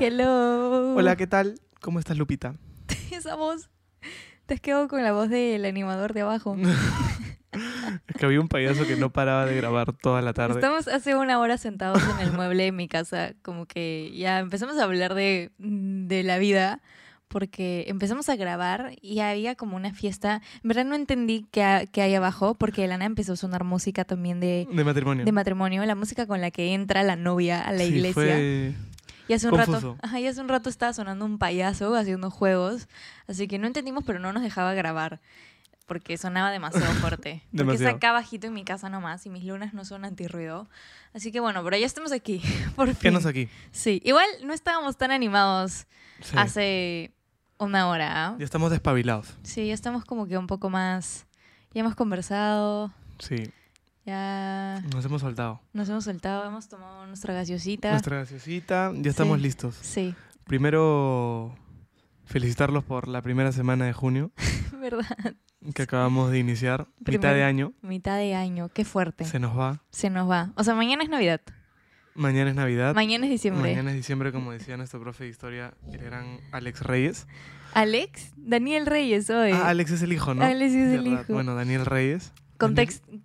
Hello. Hola, ¿qué tal? ¿Cómo estás, Lupita? Esa voz. Te has quedado con la voz del animador de abajo. Es que había un payaso que no paraba de grabar toda la tarde. Estamos hace una hora sentados en el mueble de mi casa, como que ya empezamos a hablar de, de la vida, porque empezamos a grabar y había como una fiesta. En verdad no entendí qué, ha- qué hay abajo, porque de la nada empezó a sonar música también de, De matrimonio. de matrimonio, la música con la que entra la novia a la Sí, iglesia. fue- Y hace un rato, Confuso. ajá, y hace un rato estaba sonando un payaso haciendo juegos, así que no entendimos, pero no nos dejaba grabar porque sonaba demasiado fuerte. Porque Demasiado. está acá bajito en mi casa nomás y mis lunas no son antirruido. Así que bueno, pero ya estamos aquí, por fin. Quédanos aquí. Sí, igual no estábamos tan animados Sí. hace una hora. ¿ah? Ya estamos despabilados. Sí, ya estamos como que un poco más, ya hemos conversado, Sí, ya nos hemos soltado. nos hemos soltado, hemos tomado nuestra gaseosita. Nuestra gaseosita, ya estamos Sí. listos. Sí, Primero, felicitarlos por la primera semana de junio verdad. que acabamos de iniciar. Mitad Primer- de año, Mitad de año, qué fuerte. se nos va. Se nos va. O sea, mañana es Navidad. Mañana es Navidad. Mañana es diciembre. Mañana es diciembre, como decía nuestro profe de historia, el gran Alex Reyes. Alex, Daniel Reyes hoy. Ah, Alex es el hijo, ¿no? Alex es el hijo. Bueno, Daniel Reyes.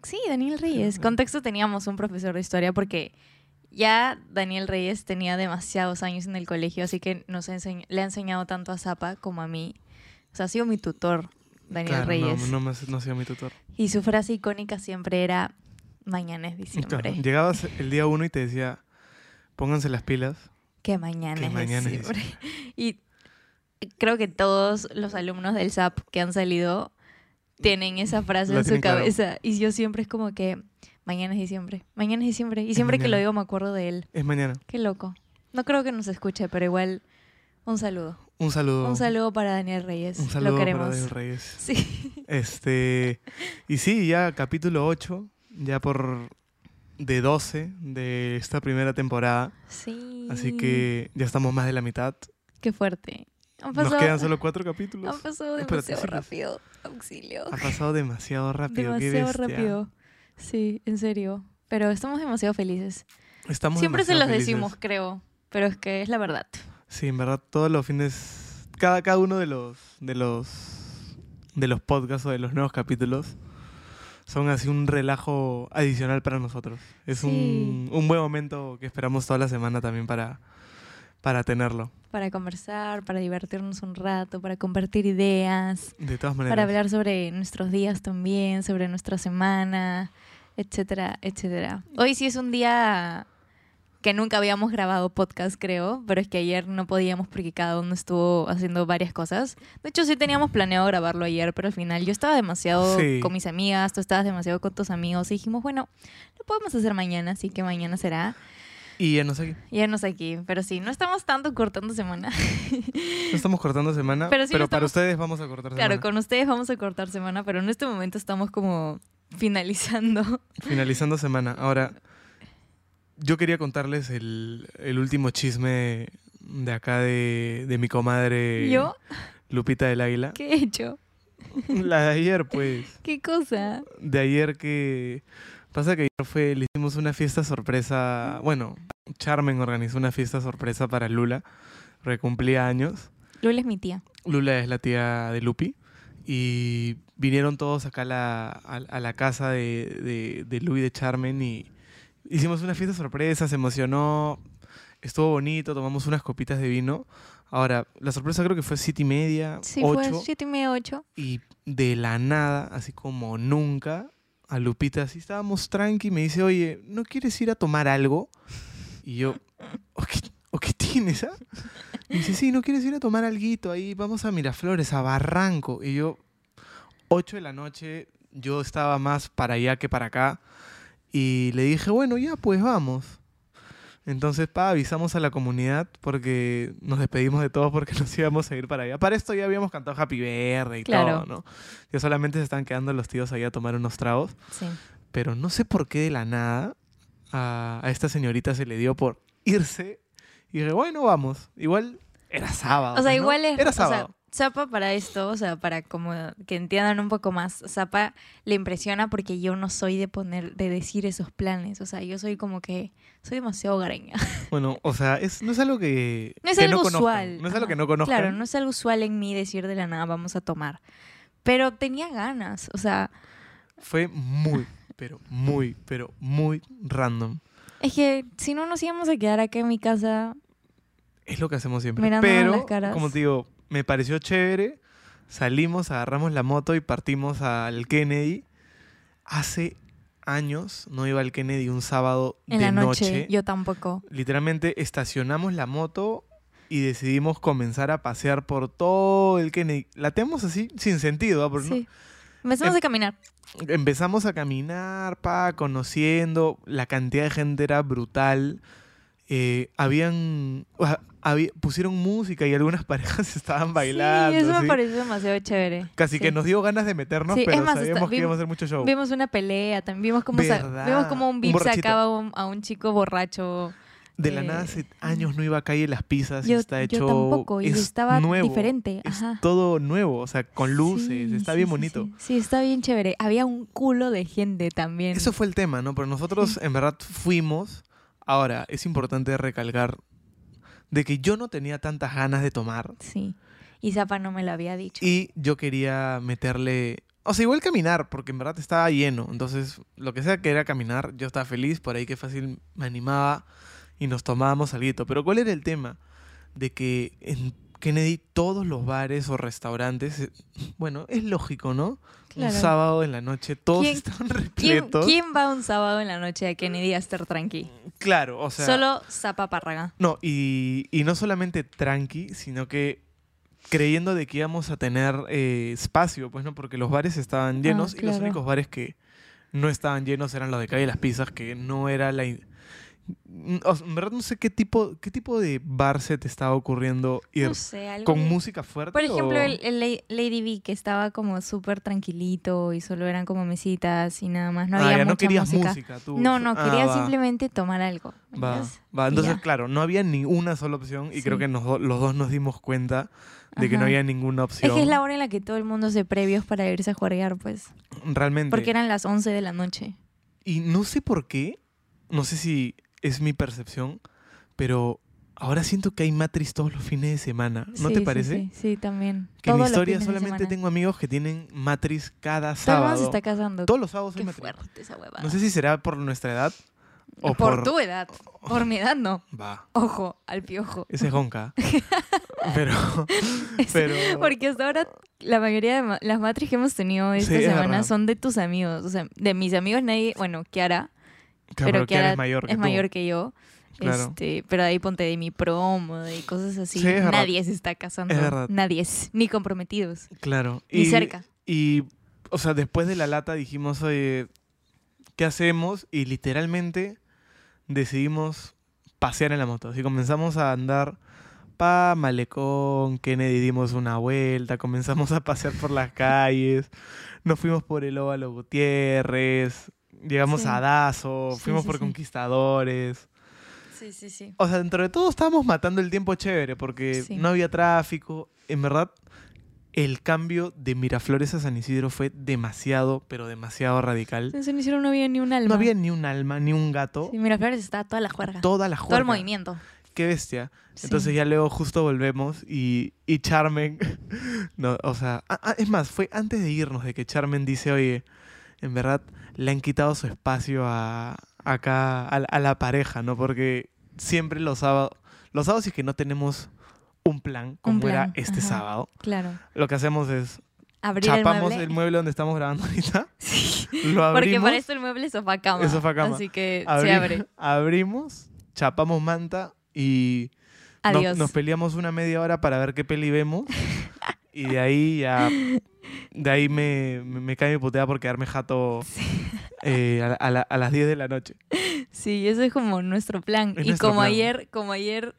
Sí, Daniel Reyes. Contexto teníamos un profesor de historia porque ya Daniel Reyes tenía demasiados años en el colegio, así que nos enseñ- le ha enseñado tanto a Zapa como a mí. O sea, ha sido mi tutor, Daniel Claro, Reyes. No, no, no ha sido mi tutor. Y su frase icónica siempre era mañana es diciembre. Claro, Llegabas el día uno y te decía, pónganse las pilas. Que mañana, Que es, mañana es diciembre. Y creo que todos los alumnos del SAP que han salido tienen esa frase La en su claro. cabeza. Y yo siempre es como que mañana es diciembre, mañana es diciembre. Y siempre que lo digo me acuerdo de él. Es mañana. Qué loco. No creo que nos escuche, pero igual un saludo. Un saludo. Un saludo para Daniel Reyes. Un saludo lo para queremos. Daniel Reyes. Sí. Este, y sí, ya capítulo 8, ya por de 12 de esta primera temporada. Sí. Así que ya estamos más de la mitad. Qué fuerte. Han Nos quedan solo cuatro capítulos. han pasado demasiado rápido. Auxilio. Ha pasado demasiado rápido. demasiado rápido. Sí, en serio. Pero estamos demasiado felices. Estamos Siempre se los felices. decimos, creo. Pero es que es la verdad. Sí, en verdad, todos los fines, cada, cada uno de los, de los, de los podcasts o de los nuevos capítulos son así un relajo adicional para nosotros. Es un, un buen momento que esperamos toda la semana también para, para tenerlo. Para conversar, para divertirnos un rato, para compartir ideas, De todas maneras. para hablar sobre nuestros días también, sobre nuestra semana, etcétera, etcétera. Hoy sí es un día que nunca habíamos grabado podcast, creo, pero es que ayer no podíamos porque cada uno estuvo haciendo varias cosas. De hecho, sí teníamos planeado grabarlo ayer, pero al final yo estaba demasiado Sí. con mis amigas, tú estabas demasiado con tus amigos y dijimos, bueno, lo podemos hacer mañana, así que mañana será. Y ya no sé, Ya no sé aquí, pero sí, no estamos tanto cortando semana. no estamos cortando semana, Pero pero, sí lo para ustedes vamos a cortar Claro, semana. con ustedes vamos a cortar semana, pero en este momento estamos como finalizando. Finalizando semana. Ahora, yo quería contarles el, el último chisme de acá de, de mi comadre ¿Yo? Lupita del Águila. ¿Qué he hecho? La de ayer, pues. ¿Qué cosa? De ayer que... Pasa que ayer fue, le hicimos una fiesta sorpresa. Bueno, Charmen organizó una fiesta sorpresa para Lula, porque cumplía años. Lula es mi tía. Lula es la tía de Lupi. Y vinieron todos acá a la, a, a la casa de, de, de Lu y de Charmen y hicimos una fiesta sorpresa, se emocionó, estuvo bonito, tomamos unas copitas de vino. Ahora, la sorpresa creo que fue siete y media, Sí, ocho, fue siete y media, ocho. y de la nada, así como nunca, a Lupita así estábamos tranqui, me dice, oye, ¿no quieres ir a tomar algo? Y yo, ¿o qué, o qué tienes, ah? Me dice, sí, ¿no quieres ir a tomar alguito ahí? Vamos a Miraflores, a Barranco. Y yo, 8 de la noche, yo estaba más para allá que para acá. Y le dije, bueno, ya, pues vamos. Entonces, pa, avisamos a la comunidad porque nos despedimos de todos porque nos íbamos a ir para allá. Para esto ya habíamos cantado Happy Verde y Claro. todo, ¿no? Ya solamente se están quedando los tíos ahí a tomar unos tragos. Sí. Pero no sé por qué de la nada a, a esta señorita se le dio por irse. Y dije, bueno, vamos. Igual era sábado. O sea, ¿no? igual es. Era o sea, sábado. Zapa para esto, o sea, para como que entiendan un poco más, Zapa le impresiona porque yo no soy de poner, de decir esos planes. O sea, yo soy como que, soy demasiado gareña. Bueno, o sea, es, no es algo que No es que algo usual. No es algo Ajá. que no conozcan. Claro, no es algo usual en mí decir de la nada, vamos a tomar. Pero tenía ganas, o sea, Fue muy, pero muy, pero muy random. es que si no nos íbamos a quedar acá en mi casa, Es lo que hacemos siempre. Mirándonos Pero, las caras. como te digo, me pareció chévere. Salimos, agarramos la moto y partimos al Kennedy. Hace años no iba al Kennedy un sábado en de la noche, yo tampoco. Literalmente estacionamos la moto y decidimos comenzar a pasear por todo el Kennedy. La tenemos así sin sentido, ¿ah? Porque no- Sí. Empezamos Em- a caminar. empezamos a caminar, pa, conociendo, la cantidad de gente era brutal. Eh, habían, o sea, había- pusieron música y algunas parejas estaban bailando. sí, eso ¿sí? me pareció demasiado chévere. Casi Sí. que nos dio ganas de meternos, Sí, es pero más, sabíamos que íbamos a hacer mucho show. Vimos una pelea, también vimos cómo, sa- vimos cómo un VIP sacaba a un, a un chico borracho. De la eh, nada hace años no iba a calle Las Pizzas y Yo, está yo hecho. tampoco, y es estaba nuevo, diferente. Es todo nuevo, o sea, con luces, Sí, está sí, bien bonito. Sí, Sí, está bien chévere. Había un culo de gente también. Eso fue el tema, ¿no? Pero nosotros en verdad fuimos. Ahora, es importante recalcar de que yo no tenía tantas ganas de tomar Sí. Y Zapa no me lo había dicho. y yo quería meterle... O sea, igual caminar, porque en verdad estaba lleno. Entonces, lo que sea que era caminar, yo estaba feliz, por ahí que fácil me animaba y nos tomábamos algo. Pero ¿cuál era el tema? De que en Kennedy todos los bares o restaurantes, eh, bueno, es lógico, ¿no? Claro. Un sábado en la noche, todos ¿Quién- estaban ¿Quién, repletos. quién va un sábado en la noche a Kennedy a estar tranqui? Claro, o sea... Solo Zapa Párraga. No, y, y no solamente tranqui, sino que creyendo de que íbamos a tener eh, espacio, pues no, porque los bares estaban llenos y los únicos bares que no estaban llenos eran los de calle Las Pizzas, que no era la... in- o sea, en verdad no sé qué tipo, qué tipo de bar se te estaba ocurriendo ir No sé, algo con de- música fuerte. Por ejemplo, o- el, el La- Lady V, que estaba como súper tranquilito y solo eran como mesitas y nada más. No Ah, había ya mucha no querías música. música, tú. No, no, Ah, quería va, simplemente tomar algo. Entonces, ya. claro, no había ni una sola opción y creo que nos los dos nos dimos cuenta de que no había ninguna opción. Es que es la hora en la que todo el mundo se previos para irse a jugar, pues. Realmente. Porque eran las 11 de la noche. Y no sé por qué, no sé si es mi percepción, pero ahora siento que hay Matrix todos los fines de semana. ¿No Sí, te parece? Sí, sí, también. Que en Todos mi historia solamente tengo amigos que tienen Matrix cada Todo sábado. se está casando. Todos los sábados hay Qué Matrix. fuerte esa huevada. No sé si será por nuestra edad o por, por... tu edad. Por mi edad, no. Va, Ojo, al piojo. ese es Honka. pero... pero... Porque hasta ahora la mayoría de las matriz que hemos tenido esta Sí, semana son de tus amigos. O sea, de mis amigos nadie, bueno, Kiara, Claro, pero Kiara es mayor que es mayor que yo. Claro. Este, pero ahí ponte de mi promo y cosas así. Sí. Nadie se está casando. Es verdad. Nadie es, ni comprometidos. Claro. Ni cerca. Y, o sea, después de la lata dijimos, oye, ¿qué hacemos? Y literalmente decidimos pasear en la moto. Así comenzamos a andar pa Malecón, Kennedy dimos una vuelta, comenzamos a pasear por las calles, nos fuimos por el Óvalo Gutiérrez, llegamos Sí. a Dazo, Sí, fuimos sí, por. Conquistadores. Sí, sí, sí. O sea, dentro de todo estábamos matando el tiempo chévere porque no había tráfico. En verdad, el cambio de Miraflores a San Isidro fue demasiado, pero demasiado radical. En San Isidro no había ni un alma. No había ni un alma, ni un gato. Sí, Miraflores estaba toda la juerga. Toda la Todo el juerga. movimiento. Qué bestia. Sí. Entonces ya luego justo volvemos y, y Charmen, no, o sea, es más, fue antes de irnos de que Charmen dice, oye, en verdad le han quitado su espacio a acá a, la- a la pareja, ¿no? Porque siempre los sábados, los sábados es que no tenemos un plan como plan, era este ajá. sábado, Claro. lo que hacemos es Abrir chapamos el el mueble. donde estamos grabando ahorita, Sí. lo abrimos, Porque para esto el mueble es sofá cama. Es sofá cama. Así que abri- se abre. abrimos, chapamos manta y nos- Adiós. Nos, peleamos una media hora para ver qué peli vemos. y de ahí ya. De ahí me, me, me cae mi puteada por quedarme jato eh, a, a la- a las 10 de la noche. Sí, eso es como nuestro plan. Es y nuestro como plan. ayer, como ayer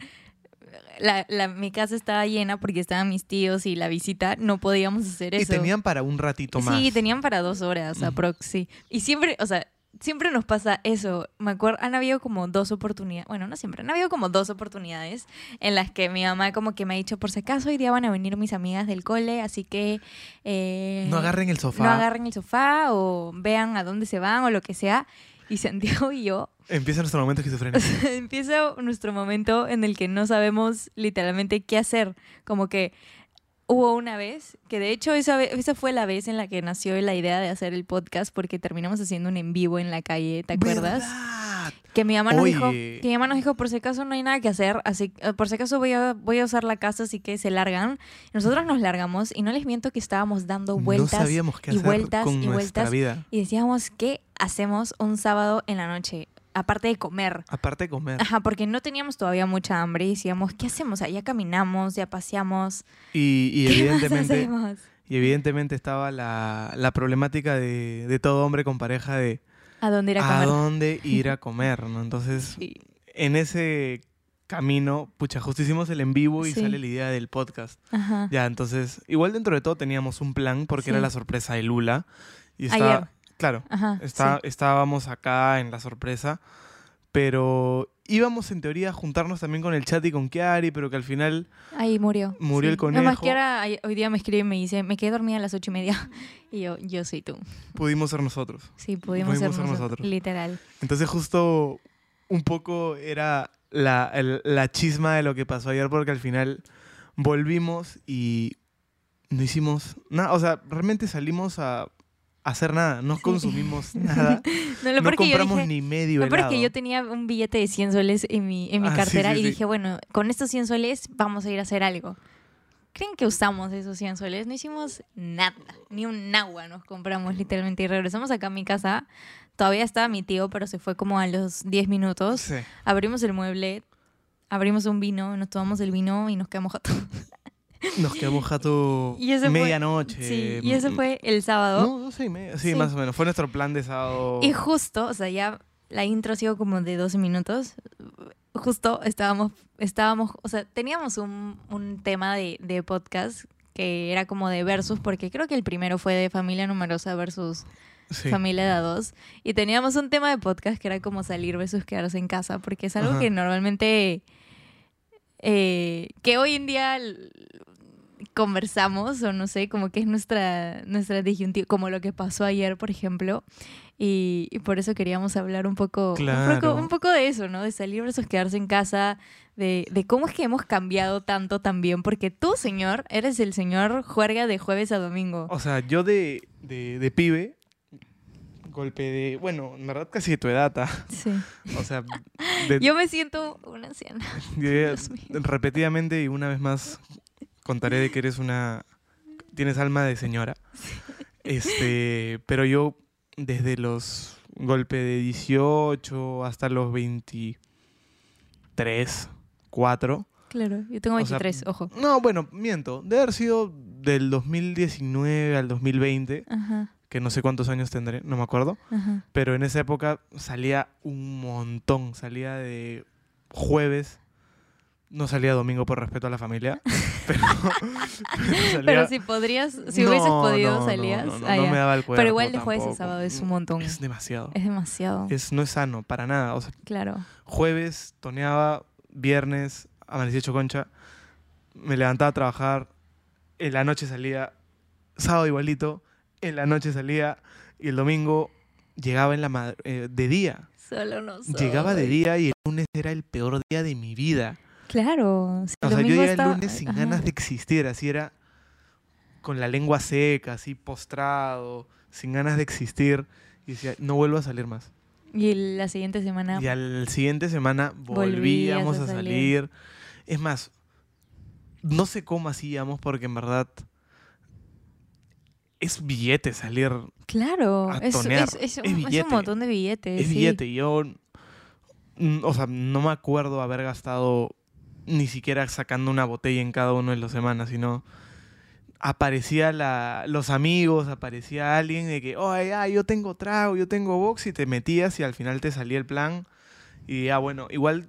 la, la- mi casa estaba llena porque estaban mis tíos y la visita, no podíamos hacer Y eso. tenían para un ratito más. Sí, tenían para dos horas aprox, sí. Y siempre, o sea, siempre nos pasa eso. Me acuerdo, han habido como dos oportunidades, bueno, no siempre, han habido como dos oportunidades en las que mi mamá como que me ha dicho, por si acaso hoy día van a venir mis amigas del cole, así que... eh, No agarren el sofá. No agarren el sofá o vean a dónde se van o lo que sea. Y Santiago y yo Empieza nuestro momento esquizofrénico. empieza nuestro momento en el que no sabemos literalmente qué hacer. Como que hubo una vez, que de hecho esa, esa fue la vez en la que nació la idea de hacer el podcast porque terminamos haciendo un en vivo en la calle, ¿te acuerdas? ¿Verdad? Que mi mamá nos dijo, que mi mamá nos dijo, por si acaso no hay nada que hacer, así eh, por si acaso voy a, voy a usar la casa, así que se largan. Nosotros nos largamos y no les miento que estábamos dando vueltas no sabíamos qué y hacer vueltas con y vueltas vida. y decíamos, ¿qué hacemos un sábado en la noche? Aparte de comer. Aparte de comer. Ajá, porque no teníamos todavía mucha hambre y decíamos, ¿qué hacemos? Ya caminamos, ya paseamos. Y, y ¿Qué más evidentemente, hacemos? y evidentemente estaba la, la problemática de, de todo hombre con pareja de ¿A dónde ir a a comer? dónde ir a comer, ¿no? Entonces, Sí. en ese camino, pucha, justo hicimos el en vivo y Sí. sale la idea del podcast. Ajá. Ya, entonces, igual dentro de todo teníamos un plan porque era la sorpresa de Lula. Y estaba, Ayer. Claro, Ajá. está, sí. estábamos acá en la sorpresa, pero íbamos en teoría a juntarnos también con el chat y con Kiari, pero que al final Ahí murió. Murió el Nada más conejo. que ahora, hoy día me escribe y me dice, me quedé dormida a las ocho y media. Y yo, yo soy tú. pudimos ser nosotros. Sí, pudimos, Pudimos ser, ser nosotros. nosotros. Literal. Entonces justo un poco era la, el- la chisma de lo que pasó ayer porque al final volvimos y no hicimos nada. O sea, realmente salimos a hacer nada. No consumimos nada. No, lo No compramos dije, ni medio helado. que yo tenía un billete de 100 soles en mi, en mi Ah, cartera sí, y sí. dije, bueno, con estos 100 soles vamos a ir a hacer algo. ¿Creen que usamos esos 100 soles? No hicimos nada, ni un agua nos compramos literalmente y regresamos acá a mi casa. Todavía estaba mi tío, pero se fue como a los 10 minutos. Abrimos el mueble, abrimos un vino, nos tomamos el vino y nos quedamos jatos. Nos quedamos jato Y ese fue- medianoche. Sí, y ese fue el sábado. No, no sé, y media. Sí, Sí. más o menos. Fue nuestro plan de sábado. Y justo, o sea, ya la intro ha sido como de 12 minutos. Justo estábamos, estábamos, o sea, teníamos un, un tema de, de podcast que era como de versus, porque creo que el primero fue de familia numerosa versus Sí. familia de a dos. Y teníamos un tema de podcast que era como salir versus quedarse en casa, porque es algo Ajá. que normalmente, eh, que hoy en día conversamos, o no sé, como que es nuestra, nuestra disyuntiva, como lo que pasó ayer, por ejemplo. Y, y por eso queríamos hablar un poco, un poco, un poco de eso, ¿no? De salir versus quedarse en casa, de, de cómo es que hemos cambiado tanto también, porque tú, señor, eres el señor juerga de jueves a domingo. O sea, yo de, de, de pibe, golpe de. Bueno, en verdad casi de tu edad. ah. Sí. O sea, de- Yo me siento una anciana. repetidamente y una vez más contaré de que eres una. Tienes alma de señora. Este, pero yo desde los golpe de 18 hasta los 23, 4. Claro, yo tengo O sea, 23, ojo. No, bueno, miento. Debe haber sido del 2019 al 2020, Ajá, que no sé cuántos años tendré, no me acuerdo. ajá. Pero en esa época salía un montón. Salía de jueves. No salía domingo por respeto a la familia. Pero, pero salía- Pero si podrías, si No, hubieses podido, no, salías. No, no, Ah, no me daba el cuerpo. Pero igual de jueves a sábado es un montón. Es demasiado. Es demasiado. Es, no es sano, para nada. O sea, Claro. jueves toneaba, viernes amanecí hecho concha, me levantaba a trabajar, en la noche salía, sábado igualito, en la noche salía y el domingo llegaba en la mad- eh, de día. Solo no soy. Llegaba de día y el lunes era el peor día de mi vida. Claro. si O sea, yo llegué el lunes sin ajá. ganas de existir, así era con la lengua seca, así postrado, sin ganas de existir. Y decía, no vuelvo a salir más. Y la siguiente semana. Y al siguiente semana volvíamos a a salir. salir. Es más, no sé cómo hacíamos porque en verdad es billete salir, Claro. a Es, tonear. es, es un, Es montón de billetes. es sí. billete. Yo, mm, o sea, no me acuerdo haber gastado ni siquiera sacando una botella en cada uno de las semanas, sino aparecía la, los amigos, aparecía alguien de que, oye, ah, yo tengo trago, yo tengo box, y te metías y al final te salía el plan. Y ya, bueno, igual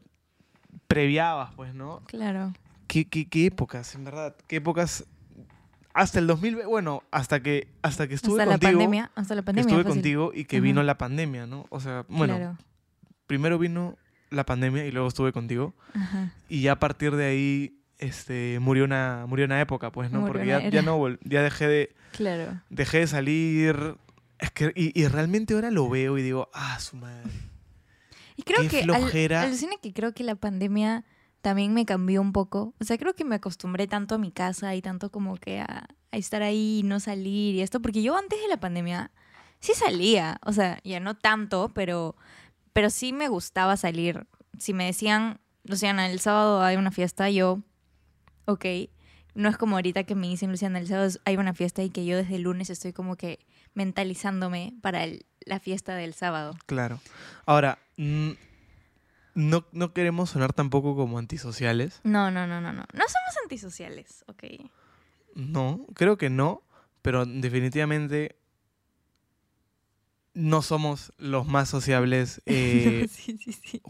previabas, pues, ¿no? Claro. ¿Qué, qué, qué épocas, en verdad? ¿Qué épocas hasta el 2000, bueno, hasta que, hasta que estuve hasta contigo. la pandemia, hasta la pandemia. estuve fácil. contigo y que vino la pandemia, ¿no? O sea, bueno, Claro. primero vino la pandemia y luego estuve contigo. Ajá. Y ya a partir de ahí este, murió, una, murió una época, pues, ¿no? Murió Porque ya, ya no ya dejé de, Claro. dejé de salir. Es que, y, y realmente ahora lo veo y digo, ah, su madre. Y creo Qué que al- flojera. alucina que creo que la pandemia también me cambió un poco. O sea, creo que me acostumbré tanto a mi casa y tanto como que a, a estar ahí y no salir y esto, porque yo antes de la pandemia sí salía, o sea, ya no tanto, pero pero sí me gustaba salir. Si me decían, Luciana, el sábado hay una fiesta, yo ok, no es como ahorita que me dicen, Luciana, el sábado hay una fiesta y que yo desde el lunes estoy como que mentalizándome para el- la fiesta del sábado. Claro. Ahora, no, no queremos sonar tampoco como antisociales. No, no, no, no, no. No somos antisociales, ok. No, creo que no, pero definitivamente no somos los más sociables eh, sí, sí, sí.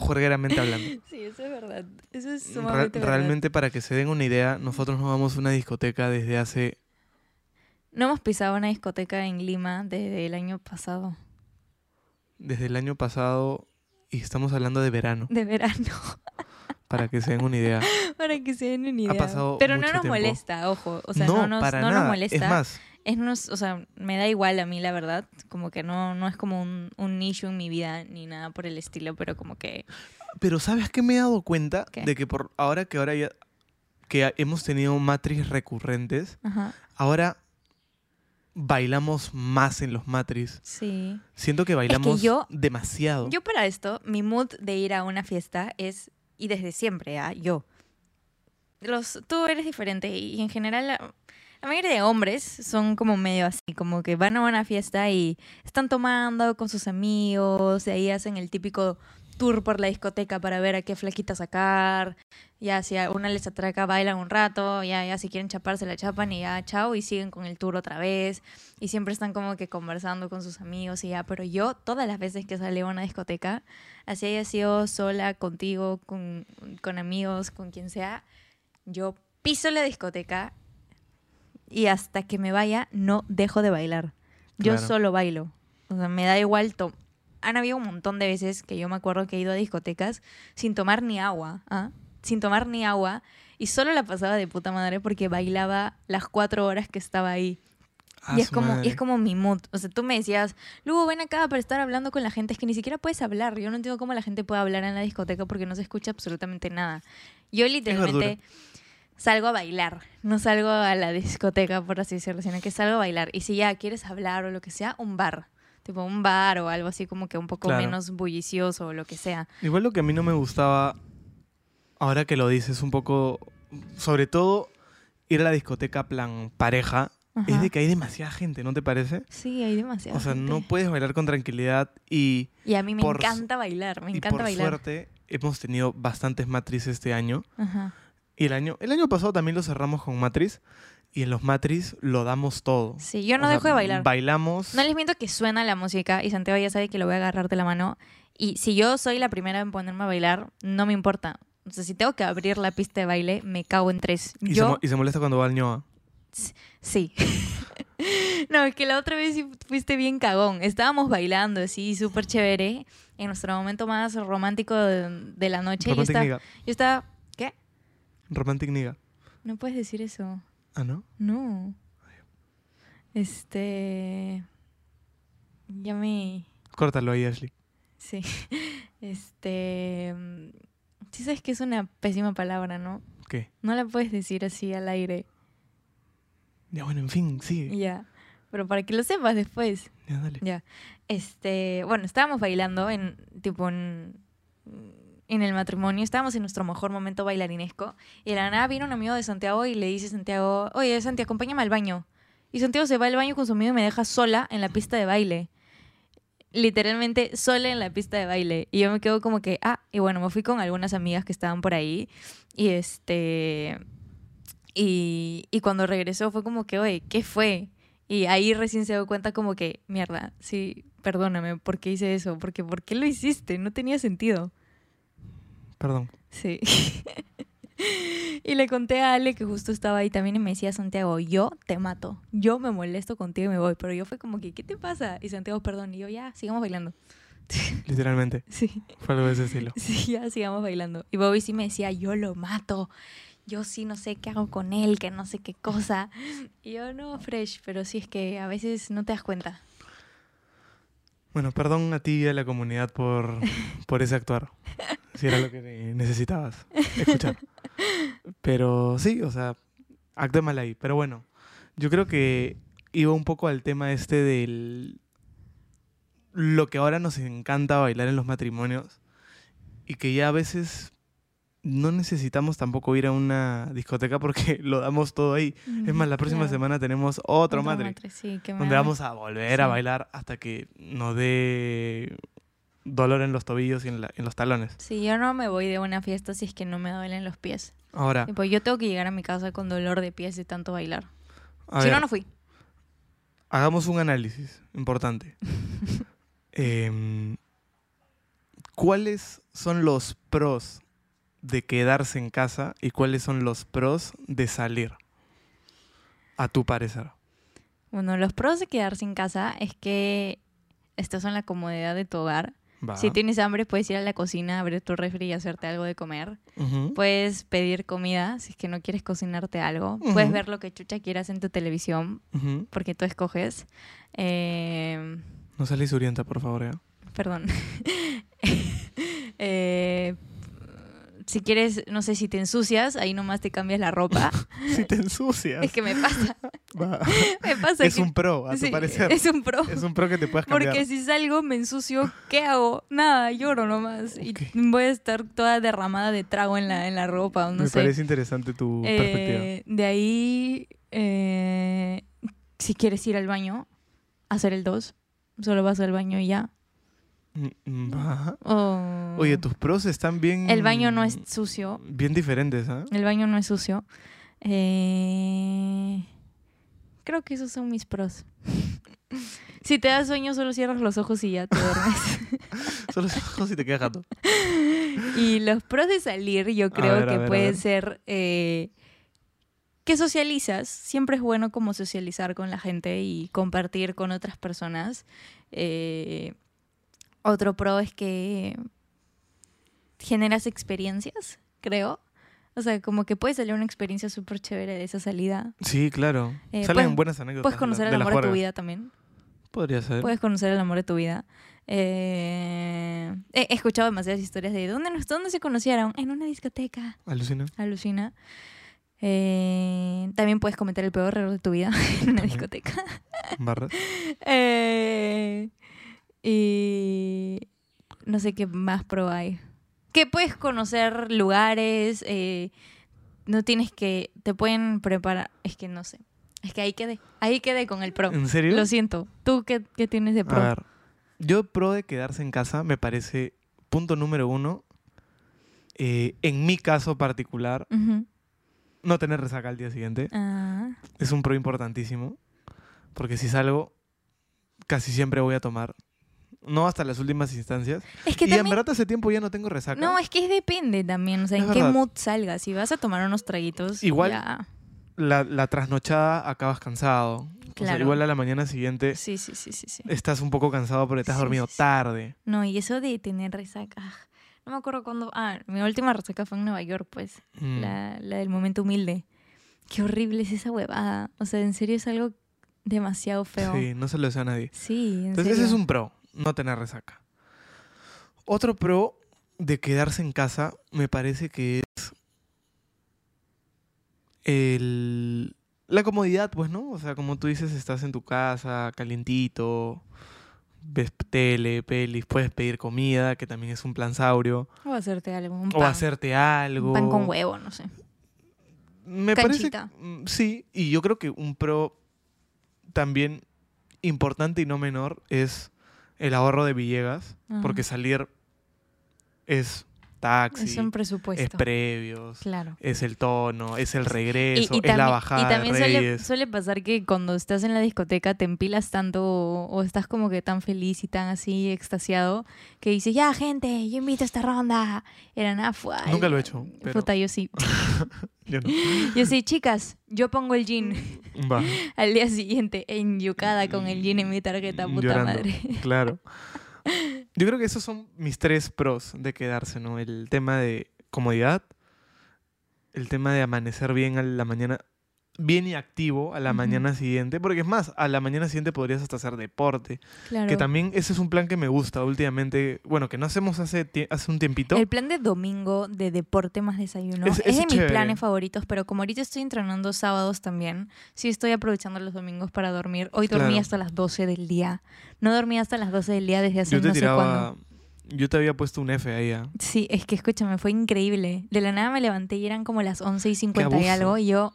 hablando. Sí, eso es verdad. Eso es Re- sumamente verdad. realmente, para que se den una idea, nosotros no vamos a una discoteca desde hace No hemos pisado una discoteca en Lima desde el año pasado. desde el año pasado y estamos hablando de verano, De verano. para que se den una idea. Para que se den una idea. pasado Pero no nos tiempo. molesta, ojo. O sea, no, no, nos, para no nada. nos molesta. Es más, Es nos- o sea, me da igual a mí, la verdad. Como que no, no es como un, un nicho en mi vida ni nada por el estilo, pero como que. pero ¿sabes qué me he dado cuenta? ¿Qué? De que por ahora que ahora ya que hemos tenido matriz recurrentes, Ajá. ahora bailamos más en los matris. Sí. Siento que bailamos yo- demasiado. Yo para esto, mi mood de ir a una fiesta es, y desde siempre, ¿ah? yo. Los, tú eres diferente y en general la, mayoría de hombres son como medio así, como que van a una fiesta y están tomando con sus amigos, y ahí hacen el típico tour por la discoteca para ver a qué flaquita sacar, ya si a una les atraca bailan un rato, ya, ya si quieren chaparse la chapan y ya chao y siguen con el tour otra vez. Y siempre están como que conversando con sus amigos y ya, pero yo todas las veces que salí a una discoteca, así haya sido sola, contigo, con, con amigos, con quien sea, yo piso la discoteca y hasta que me vaya no dejo de bailar. Yo Claro. solo bailo. O sea, me da igual. to- Han habido un montón de veces que yo me acuerdo que he ido a discotecas sin tomar ni agua, ¿ah? sin tomar ni agua, y solo la pasaba de puta madre porque bailaba las cuatro horas que estaba ahí. Ah, y es como, y es como mi mood. O sea, tú me decías, Lugo, ven acá para estar hablando con la gente. Es que ni siquiera puedes hablar. Yo no entiendo cómo la gente puede hablar en la discoteca porque no se escucha absolutamente nada. Yo literalmente. Salgo a bailar. No salgo a la discoteca, por así decirlo, sino que salgo a bailar. Y si ya quieres hablar o lo que sea, un bar. Tipo un bar o algo así como que un poco Claro. menos bullicioso o lo que sea. Igual lo que a mí no me gustaba, ahora que lo dices, un poco, sobre todo ir a la discoteca plan pareja, es de que hay demasiada gente, ¿no te parece? Sí, hay demasiado. O sea, no puedes bailar con tranquilidad y, Y a mí me por encanta bailar, me y encanta por bailar. suerte hemos tenido bastantes matrices este año. Ajá. Y el año, el año pasado también lo cerramos con matriz y en los matriz lo damos todo. Sí, yo no O sea, dejo de bailar. Bailamos. No les miento que suena la música y Santiago ya sabe que lo voy a agarrar de la mano. Y si yo soy la primera en ponerme a bailar, no me importa. O sea, si tengo que abrir la pista de baile, me cago en tres. y, se, Yo, mo- y se molesta cuando va al ñoa. sí. no, es que la otra vez fuiste bien cagón. Estábamos bailando así, súper chévere, en nuestro momento más romántico de, de la noche. Yo estaba, yo estaba. Romantic nigga. No puedes decir eso. Ah, ¿no? No. Este... Ya me... Córtalo ahí, Ashley. Sí. Este. Sí, sabes que es una pésima palabra, ¿no? ¿Qué? No la puedes decir así al aire. Ya, bueno, en fin, sigue. Ya. Pero para que lo sepas después. Ya, dale. Ya. Este. Bueno, estábamos bailando en. Tipo en. En el matrimonio. Estábamos en nuestro mejor momento bailarinesco. Y de la nada vino un amigo de Santiago y le dice a Santiago: Oye, Santiago, acompáñame al baño. Y Santiago se va al baño con su amigo y me deja sola en la pista de baile. Literalmente sola en la pista de baile. Y yo me quedo como que, ah, y bueno, me fui con algunas amigas que estaban por ahí. Y este. Y, y cuando regresó fue como que, oye, ¿qué fue? Y ahí recién se dio cuenta como que, mierda, sí, perdóname, ¿por qué hice eso? Porque, ¿por qué lo hiciste? No tenía sentido. Perdón. Sí. Y le conté a Ale que justo estaba ahí también y me decía, Santiago, yo te mato. Yo me molesto contigo y me voy. Pero yo fue como que, ¿qué te pasa? Y Santiago, perdón. Y yo, ya, sigamos bailando. Literalmente. Sí, Fue algo de ese estilo. sí, ya, sigamos bailando. Y Bobby sí me decía, yo lo mato. Yo sí no sé qué hago con él, que no sé qué cosa. Y yo, no, fresh. Pero sí es que a veces no te das cuenta. Bueno, perdón a ti y a la comunidad por, por ese actuar. Si era lo que necesitabas escuchar. Pero sí, o sea, actué mal ahí. Pero bueno, yo creo que iba un poco al tema este del... Lo que ahora nos encanta bailar en los matrimonios y que ya a veces no necesitamos tampoco ir a una discoteca porque lo damos todo ahí. Es más, la próxima Claro. semana tenemos otro, matri sí, me donde vamos a volver a bailar hasta que nos dé dolor en los tobillos y en, la- en los talones. Sí, yo no me voy de una fiesta si es que no me duelen los pies. Ahora, Tipo, yo tengo que llegar a mi casa con dolor de pies de tanto bailar. si ver, no, no fui. hagamos un análisis importante. Em, ¿Cuáles son los pros de quedarse en casa y cuáles son los pros de salir? A tu parecer. Bueno, los pros de quedarse en casa es que estás en la comodidad de tu hogar. Va. Si tienes hambre, puedes ir a la cocina, abrir tu refri y hacerte algo de comer. Puedes pedir comida si es que no quieres cocinarte algo. Puedes ver lo que chucha quieras en tu televisión, porque tú escoges. Eh, No salís orienta, por favor. ¿eh? perdón. Eh, si quieres, no sé, si te ensucias, ahí nomás te cambias la ropa. Si te ensucias. es que me pasa, me pasa Es que- un pro, a tu sí, parecer. Es un pro. Es un pro que te puedas cambiar. Porque si salgo, me ensucio, ¿qué hago? Nada, lloro nomás. Y voy a estar toda derramada de trago en la, en la ropa, no Me sé. parece interesante tu perspectiva. Eh, de ahí, eh, si quieres ir al baño, hacer el 2, solo vas al baño y ya. Mm, va. O- Oye, tus pros están bien... El baño no es sucio. Bien diferentes, ¿ah? El baño no es sucio. Eh, creo que esos son mis pros. si te das sueño, solo cierras los ojos y ya te duermes. Solo los ojos y te quedas gato. Y los pros de salir, yo creo ver, que ver, a puede ver. ser eh, que socializas. Siempre es bueno como socializar con la gente y compartir con otras personas. Eh, otro pro es que generas experiencias, creo. O sea, como que puede salir una experiencia súper chévere de esa salida. Sí, claro. Eh, Salen puedes- buenas anécdotas. Puedes de la- conocer de el amor de tu vida también. Podría ser. Puedes conocer el amor de tu vida. Eh, he escuchado demasiadas historias de dónde, nos- dónde se conocieron. En una discoteca. Alucina. Alucina. Eh, también puedes cometer el peor error de tu vida en una También. discoteca. Barras. Eh, y no sé qué más pro hay. Que puedes conocer lugares, eh, no tienes que, te pueden preparar, es que no sé. Es que ahí quedé, ahí quedé con el pro. ¿En serio? Lo siento. ¿Tú qué, qué tienes de A pro? ver. Yo pro de quedarse en casa me parece, punto número uno, eh, en mi caso particular, no tener resaca al día siguiente. Ah, Es un pro importantísimo. Porque si salgo, casi siempre voy a tomar. No hasta las últimas instancias. es que y en también... verdad hace tiempo ya no tengo resaca. No, es que depende también, o sea, Es en qué mood salgas. Si vas a tomar unos traguitos, Igual- ya. la, la trasnochada acabas cansado. O sea, Claro. igual a la mañana siguiente Sí, sí, sí, sí, sí. estás un poco cansado porque te has Sí, dormido sí, tarde. No, y eso de tener resaca. ah, No me acuerdo cuándo. Ah, mi última resaca fue en Nueva York, pues. Mm. La, la del momento humilde. Qué horrible es esa huevada. O sea, en serio es algo demasiado feo. Sí, no se lo deseo a nadie. Sí, en Entonces serio. ese es un pro, no tener resaca. Otro pro de quedarse en casa me parece que es el, la comodidad, pues, ¿no? O sea, como tú dices, estás en tu casa, calientito, ves tele, pelis, puedes pedir comida, que también es un plan saurio, O hacerte algo. Un o hacerte algo. Un pan con huevo, no sé. Me Canchita. parece, mm, sí, y yo creo que un pro también importante y no menor es el ahorro de Villegas, Ajá. porque salir es taxi. Es un presupuesto. es previos, Claro. es el tono, es el regreso, es también, la bajada y también de suele, Reyes. suele pasar que cuando estás en la discoteca te empilas tanto o, o estás como que tan feliz y tan así extasiado que dices, ya gente, yo invito a esta ronda. Era nada. Nunca lo he hecho, pero- Puta, yo sí. Yo no. Yo sí, chicas, yo pongo el Va. al día siguiente enyucada con el gin en mi tarjeta, puta Llorando. madre. Claro. Yo creo que esos son mis tres pros de quedarse, ¿no? El tema de comodidad, el tema de amanecer bien a la mañana, bien y activo a la Ujú. mañana siguiente, porque es más, a la mañana siguiente podrías hasta hacer deporte, Claro. que también ese es un plan que me gusta últimamente, bueno, que no hacemos hace, hace un tiempito. El plan de domingo de deporte más desayuno Es- es, ese de es mis planes favoritos, pero como ahorita estoy entrenando sábados también, sí estoy aprovechando los domingos para dormir. Hoy dormí Claro. hasta las 12 del día. No dormí hasta las 12 del día desde hace Yo te no sé tiraba, cuándo. yo te había puesto un F ahí. ah. Sí, es que escúchame, fue increíble. De la nada me levanté y eran como las 11 y 50 y algo. Y yo,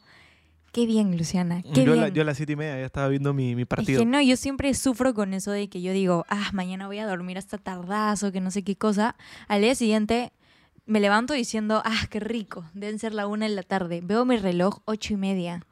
qué bien, Luciana, qué Yo, bien. la- yo a las siete y media ya estaba viendo mi, mi Es partido. que no, yo siempre sufro con eso de que yo digo, ah, mañana voy a dormir hasta tardazo, que no sé qué cosa. Al día siguiente me levanto diciendo, ah, qué rico, deben ser la una de la tarde. Veo mi reloj ocho y media.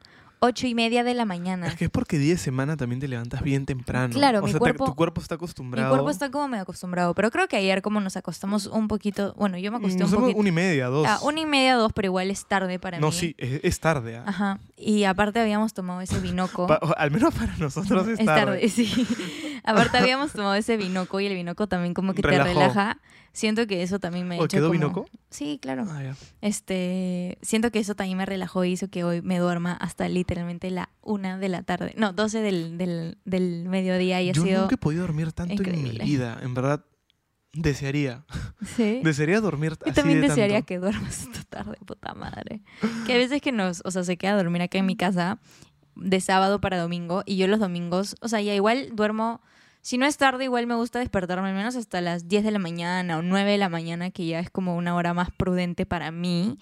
Ocho y media de la mañana. Es que es porque día de semana también te levantas bien temprano. Claro, o mi sea, te- cuerpo- tu cuerpo está Mi acostumbrado. cuerpo está como medio acostumbrado, pero creo que ayer como nos acostamos un poquito, bueno, yo me acosté Nos un poquito. una y media, dos. Ah, una y media, dos, pero igual es tarde para no, mí. sí, es, es tarde. ah. Ajá. Y aparte habíamos tomado ese vinoco. Pa- al menos para nosotros es, Es tarde. tarde, sí. Aparte habíamos tomado ese vinoco y el vinoco también como que Relajó. te relaja. Siento que eso también me ha ¿O hecho quedó como-? Sí, claro. Ah. Este, siento que eso también me relajó y hizo que hoy me duerma hasta literalmente la una de la tarde. No, 12 del, del, del mediodía y ha Yo sido... nunca he podido dormir tanto en mi vida. En verdad, desearía. Sí. Desearía dormir Yo así también de desearía tanto. que duermas esta tarde, puta madre. Que a veces que nos, o sea, se queda a dormir acá en mi casa de sábado para domingo y yo los domingos, o sea, ya igual duermo, si no es tarde, igual me gusta despertarme al menos hasta las 10 de la mañana o 9 de la mañana, que ya es como una hora más prudente para mí.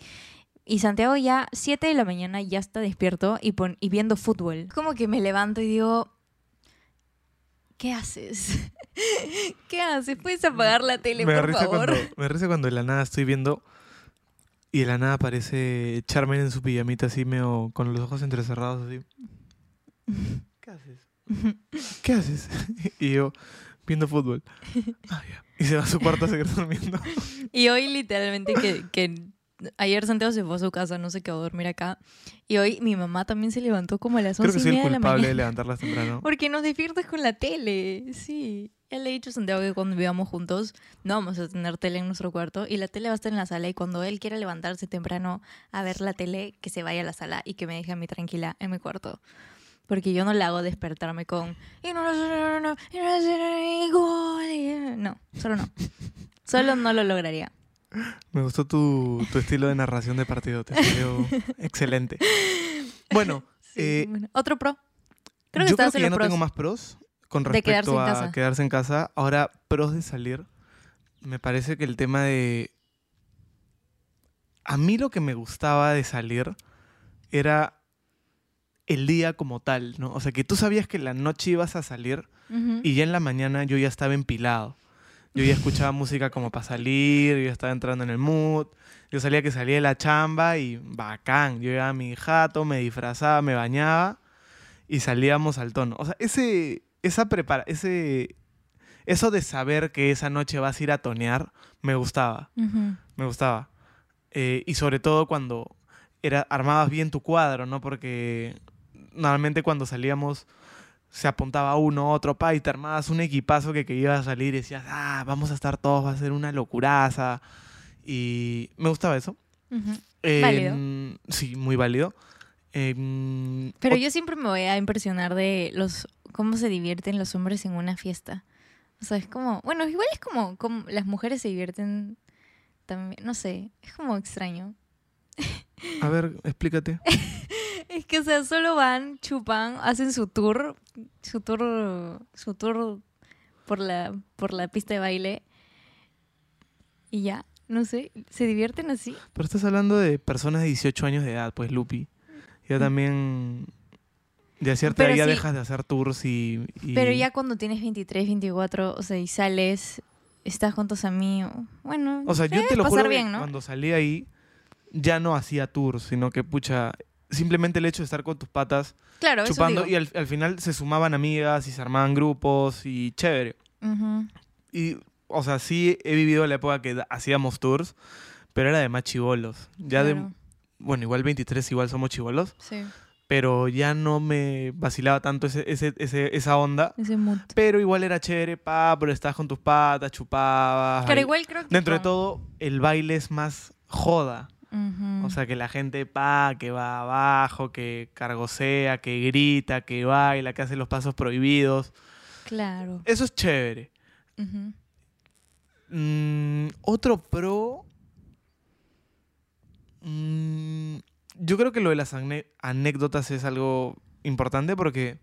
Y Santiago ya 7 de la mañana ya está despierto y, pon- y viendo fútbol. Como que me levanto y digo, ¿qué haces? ¿Qué haces? ¿Puedes apagar la tele, me por risa favor? cuando me risa cuando de la nada estoy viendo y de la nada aparece Charmen en su pijamita así medio con los ojos entrecerrados así. ¿Qué haces? ¿Qué haces? y yo viendo fútbol. Ah, ya. Y se va a su cuarto a seguir durmiendo. Y hoy literalmente que, que ayer Santiago se fue a su casa, no se quedó a dormir acá. Y hoy mi mamá también se levantó como a las Creo que y soy el media de la culpable de mañana. levantarlas temprano. Porque nos despiertas con la tele, sí. Ya le he dicho a Santiago que cuando vivamos juntos no vamos a tener tele en nuestro cuarto y la tele va a estar en la sala y cuando él quiera levantarse temprano a ver la tele, que se vaya a la sala y que me deje a mí tranquila en mi cuarto. Porque yo no le hago despertarme con... "Y no, solo no. Solo no lo lograría. Me gustó tu, tu estilo de narración de partido, te salió excelente. Bueno, Sí, eh, bueno. Otro pro. Creo que yo creo que ya no pros. tengo más pros con De respecto en a casa. quedarse en casa. Ahora, pros de salir. Me parece que el tema de... A mí lo que me gustaba de salir era el día como tal, ¿no? O sea, que tú sabías que la noche ibas a salir y ya en la mañana yo ya estaba empilado. Yo ya escuchaba música como para salir, yo ya estaba entrando en el mood. Yo salía que salía de la chamba y bacán. Yo llevaba a mi jato, me disfrazaba, me bañaba y salíamos al tono. O sea, ese, esa prepara, ese, eso de saber que esa noche vas a ir a tonear, me gustaba, me gustaba. Eh, y sobre todo cuando era, armabas bien tu cuadro, ¿no? Porque normalmente cuando salíamos se apuntaba uno, otro, pa, y te armabas un equipazo que, que iba a salir y decías, ah, vamos a estar todos, va a ser una locuraza. Y me gustaba eso. Eh, Válido. Sí, muy válido. Eh, Pero yo siempre me voy a impresionar de los cómo se divierten los hombres en una fiesta. O sea, es como, bueno, igual es como, como las mujeres se divierten también, no sé, es como extraño. A ver, explícate. Es que, o sea, solo van, chupan, hacen su tour, su tour, su tour por la, por la pista de baile y ya, no sé, se divierten así. Pero estás hablando de personas de 18 años de edad, pues, Lupi. Ya también... De cierta Mm. Pero edad ya sí. dejas de hacer tours y... y- Pero ya cuando tienes 23, 24, o sea, y sales estás con tus amigos. Bueno, O sea, yo eh, te lo pasar juro bien, ¿no? cuando salí ahí ya no hacía tours, sino que pucha, simplemente el hecho de estar con tus patas Claro, chupando y al, al final se sumaban amigas y se armaban grupos y chévere. Y, o sea, sí he vivido la época que hacíamos tours, pero era de más chivolos. Ya de, bueno, igual 23 igual somos chivolos, sí. pero ya no me vacilaba tanto ese, ese, ese- esa onda. Ese mood. Pero igual era chévere, pa, pero estabas con tus patas, chupabas. Pero igual creo que Dentro de todo, el baile es más joda. O sea, que la gente, pa, que va abajo, que cargosea, que grita, que baila, que hace los pasos prohibidos. Claro. Eso es chévere. Mm, otro pro. mm, yo creo que lo de las anécdotas es algo importante porque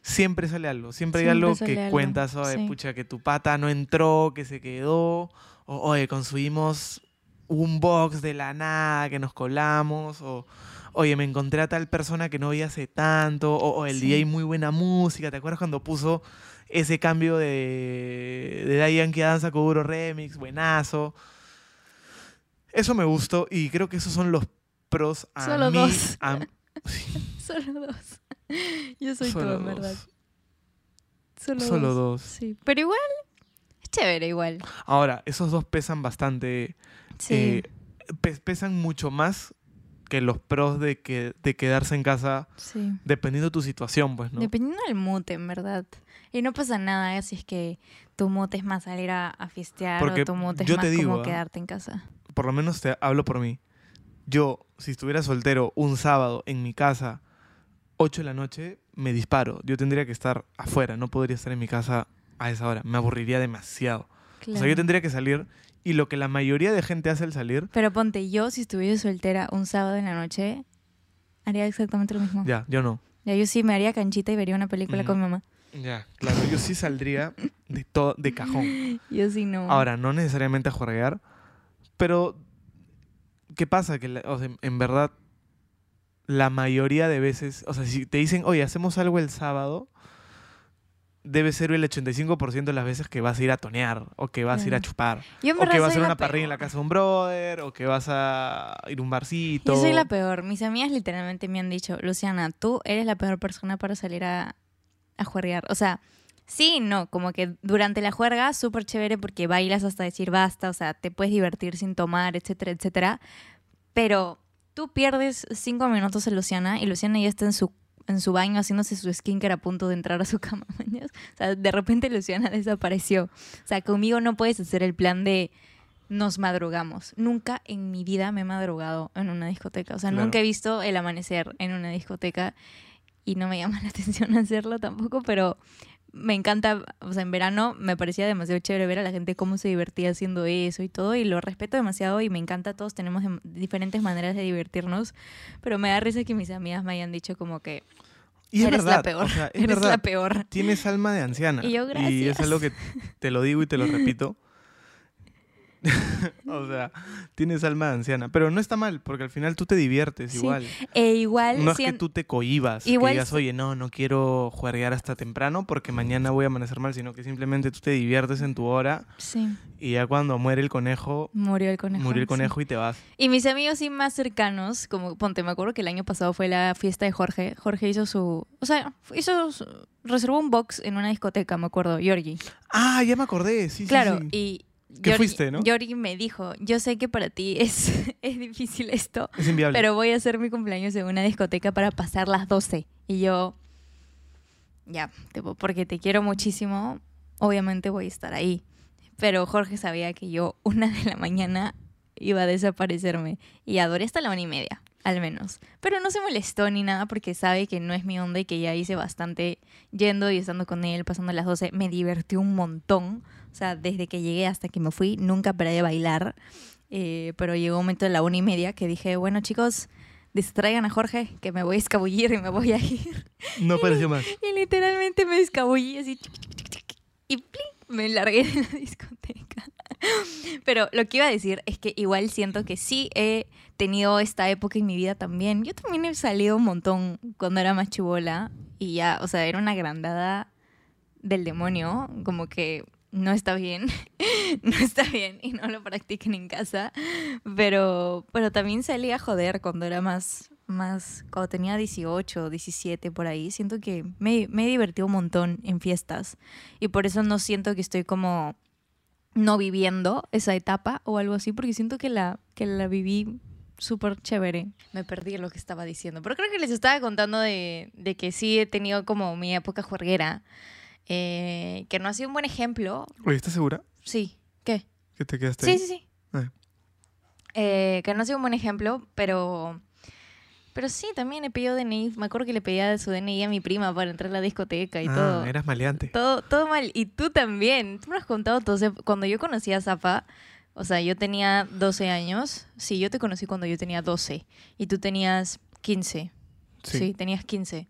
siempre sale algo. Siempre, hay algo que algo, cuentas, oye, sí. pucha, que tu pata no entró, que se quedó. O, oye, conseguimos un box de la nada que nos colamos. O, oye, me encontré a tal persona que no vi hace tanto. O, o el Sí. DJ muy buena música. ¿Te acuerdas cuando puso ese cambio de, de Daddy Yankee a Danza Kuduro Remix? Buenazo. Eso me gustó y creo que esos son los pros a Solo mí. dos. a- sí, Solo dos. Yo soy solo todo, en dos. verdad. Solo, Solo dos. dos. Sí. Pero igual, es chévere igual. Ahora, esos dos pesan bastante. Sí. eh, pe- pesan mucho más que los pros de, que, de quedarse en casa sí. dependiendo de tu situación, pues, ¿no? Dependiendo del mood, en verdad. Y no pasa nada eh, si es que tu mood es más salir a, a Porque o tu mood es más te digo, como ¿ah? quedarte en casa. Por lo menos te hablo por mí. Yo, si estuviera soltero un sábado en mi casa, 8 de la noche, me disparo. Yo tendría que estar afuera, no podría estar en mi casa a esa hora. Me aburriría demasiado. O sea, yo tendría que salir y lo que la mayoría de gente hace al salir, Pero ponte, yo si estuviese soltera un sábado en la noche, haría exactamente lo mismo. ya, yo no. Ya, yo sí me haría canchita y vería una película Ujú. con mi mamá. Ya, claro, yo sí saldría de, to- de cajón. Yo sí no. Ahora, no necesariamente a jugar, pero ¿qué pasa? Que la- o sea, en verdad, la mayoría de veces, o sea, si te dicen, oye, hacemos algo el sábado, debe ser el 85% de las veces que vas a ir a tonear, o que vas a ir a chupar, yo o que vas a hacer la una parrilla en la casa de un brother, o que vas a ir a un barcito. Yo soy la peor. Mis amigas literalmente me han dicho, Luciana, tú eres la peor persona para salir a, a. O sea, sí, no, como que durante la juerga, súper chévere porque bailas hasta decir basta, o sea, te puedes divertir sin tomar, etcétera, etcétera. Pero tú pierdes cinco minutos en Luciana y Luciana ya está en su en su baño haciéndose su skincare a punto de entrar a su cama. O sea, de repente Luciana desapareció. O sea, conmigo no puedes hacer el plan de nos madrugamos. Nunca en mi vida me he madrugado en una discoteca. O sea, Claro. nunca he visto el amanecer en una discoteca y no me llama la atención hacerlo tampoco, pero me encanta, o sea, en verano me parecía demasiado chévere ver a la gente cómo se divertía haciendo eso y todo, y lo respeto demasiado y me encanta, todos tenemos diferentes maneras de divertirnos, pero me da risa que mis amigas me hayan dicho como que Y es eres verdad, la peor, o sea, es eres verdad. la peor. Tienes alma de anciana. Y yo, es gracias. algo que te lo digo y te lo repito. o sea, tienes alma de anciana. Pero no está mal, porque al final tú te diviertes Sí, igual. E igual, No es que tú te cohibas, Igual que digas, oye, no, no quiero jugar hasta temprano porque mañana voy a amanecer mal, sino que simplemente tú te diviertes en tu hora sí, y ya cuando muere el conejo, murió el conejo. murió el sí. conejo y te vas. Y mis amigos sí más cercanos, como ponte, me acuerdo que el año pasado fue la fiesta de Jorge. Jorge hizo su, o sea, hizo su- reservó un box en una discoteca, me acuerdo, Yorgi. Ah, ya me acordé, sí, sí, Claro, sí. y Yorgi- fuiste, ¿no? Yorgi me dijo, yo sé que para ti es, es difícil esto, Es inviable. pero voy a hacer mi cumpleaños en una discoteca para pasar las 12. Y yo, ya, tipo, porque te quiero muchísimo, obviamente voy a estar ahí. Pero Jorge sabía que yo una de la mañana iba a desaparecerme y adoré hasta la una y media, al menos. Pero no se molestó ni nada porque sabe que no es mi onda y que ya hice bastante yendo y estando con él, pasando las 12. Me divertió un montón. O sea, desde que llegué hasta que me fui, nunca paré de bailar. Eh, pero llegó un momento de la una y media que dije, bueno chicos, distraigan a Jorge, que me voy a escabullir y me voy a ir. No pareció más. Y literalmente me escabullí así. chic, chic, chic, chic, y ¡plin! me largué de la discoteca. Pero lo que iba a decir es que igual siento que sí he tenido esta época en mi vida también. Yo también he salido un montón cuando era más chivola y ya, o sea, era una grandada del demonio. Como que no está bien, no está bien y no lo practiquen en casa, pero, pero también salí a joder cuando era más, más, cuando tenía 18, 17 por ahí, siento que me, me he divertido un montón en fiestas y por eso no siento que estoy como no viviendo esa etapa o algo así, porque siento que la, que la viví súper chévere. Me perdí lo que estaba diciendo, pero creo que les estaba contando de, de que sí he tenido como mi época juerguera, eh, que no ha sido un buen ejemplo. Oye, ¿estás segura Sí, ¿qué? que te quedaste Sí, ahí? sí, sí. Ah. Eh, que no ha sido un buen ejemplo, pero... Pero sí, también le pedí DNI. Me acuerdo que le pedía su DNI a mi prima para entrar a la discoteca y Ah, todo. eras maleante. Todo, todo mal. Y tú también. Tú me has contado todo. ese- Cuando yo conocí a Zafa, o sea, yo tenía 12 años. Sí, yo te conocí cuando yo tenía 12. Y tú tenías 15. Sí, tenías 15.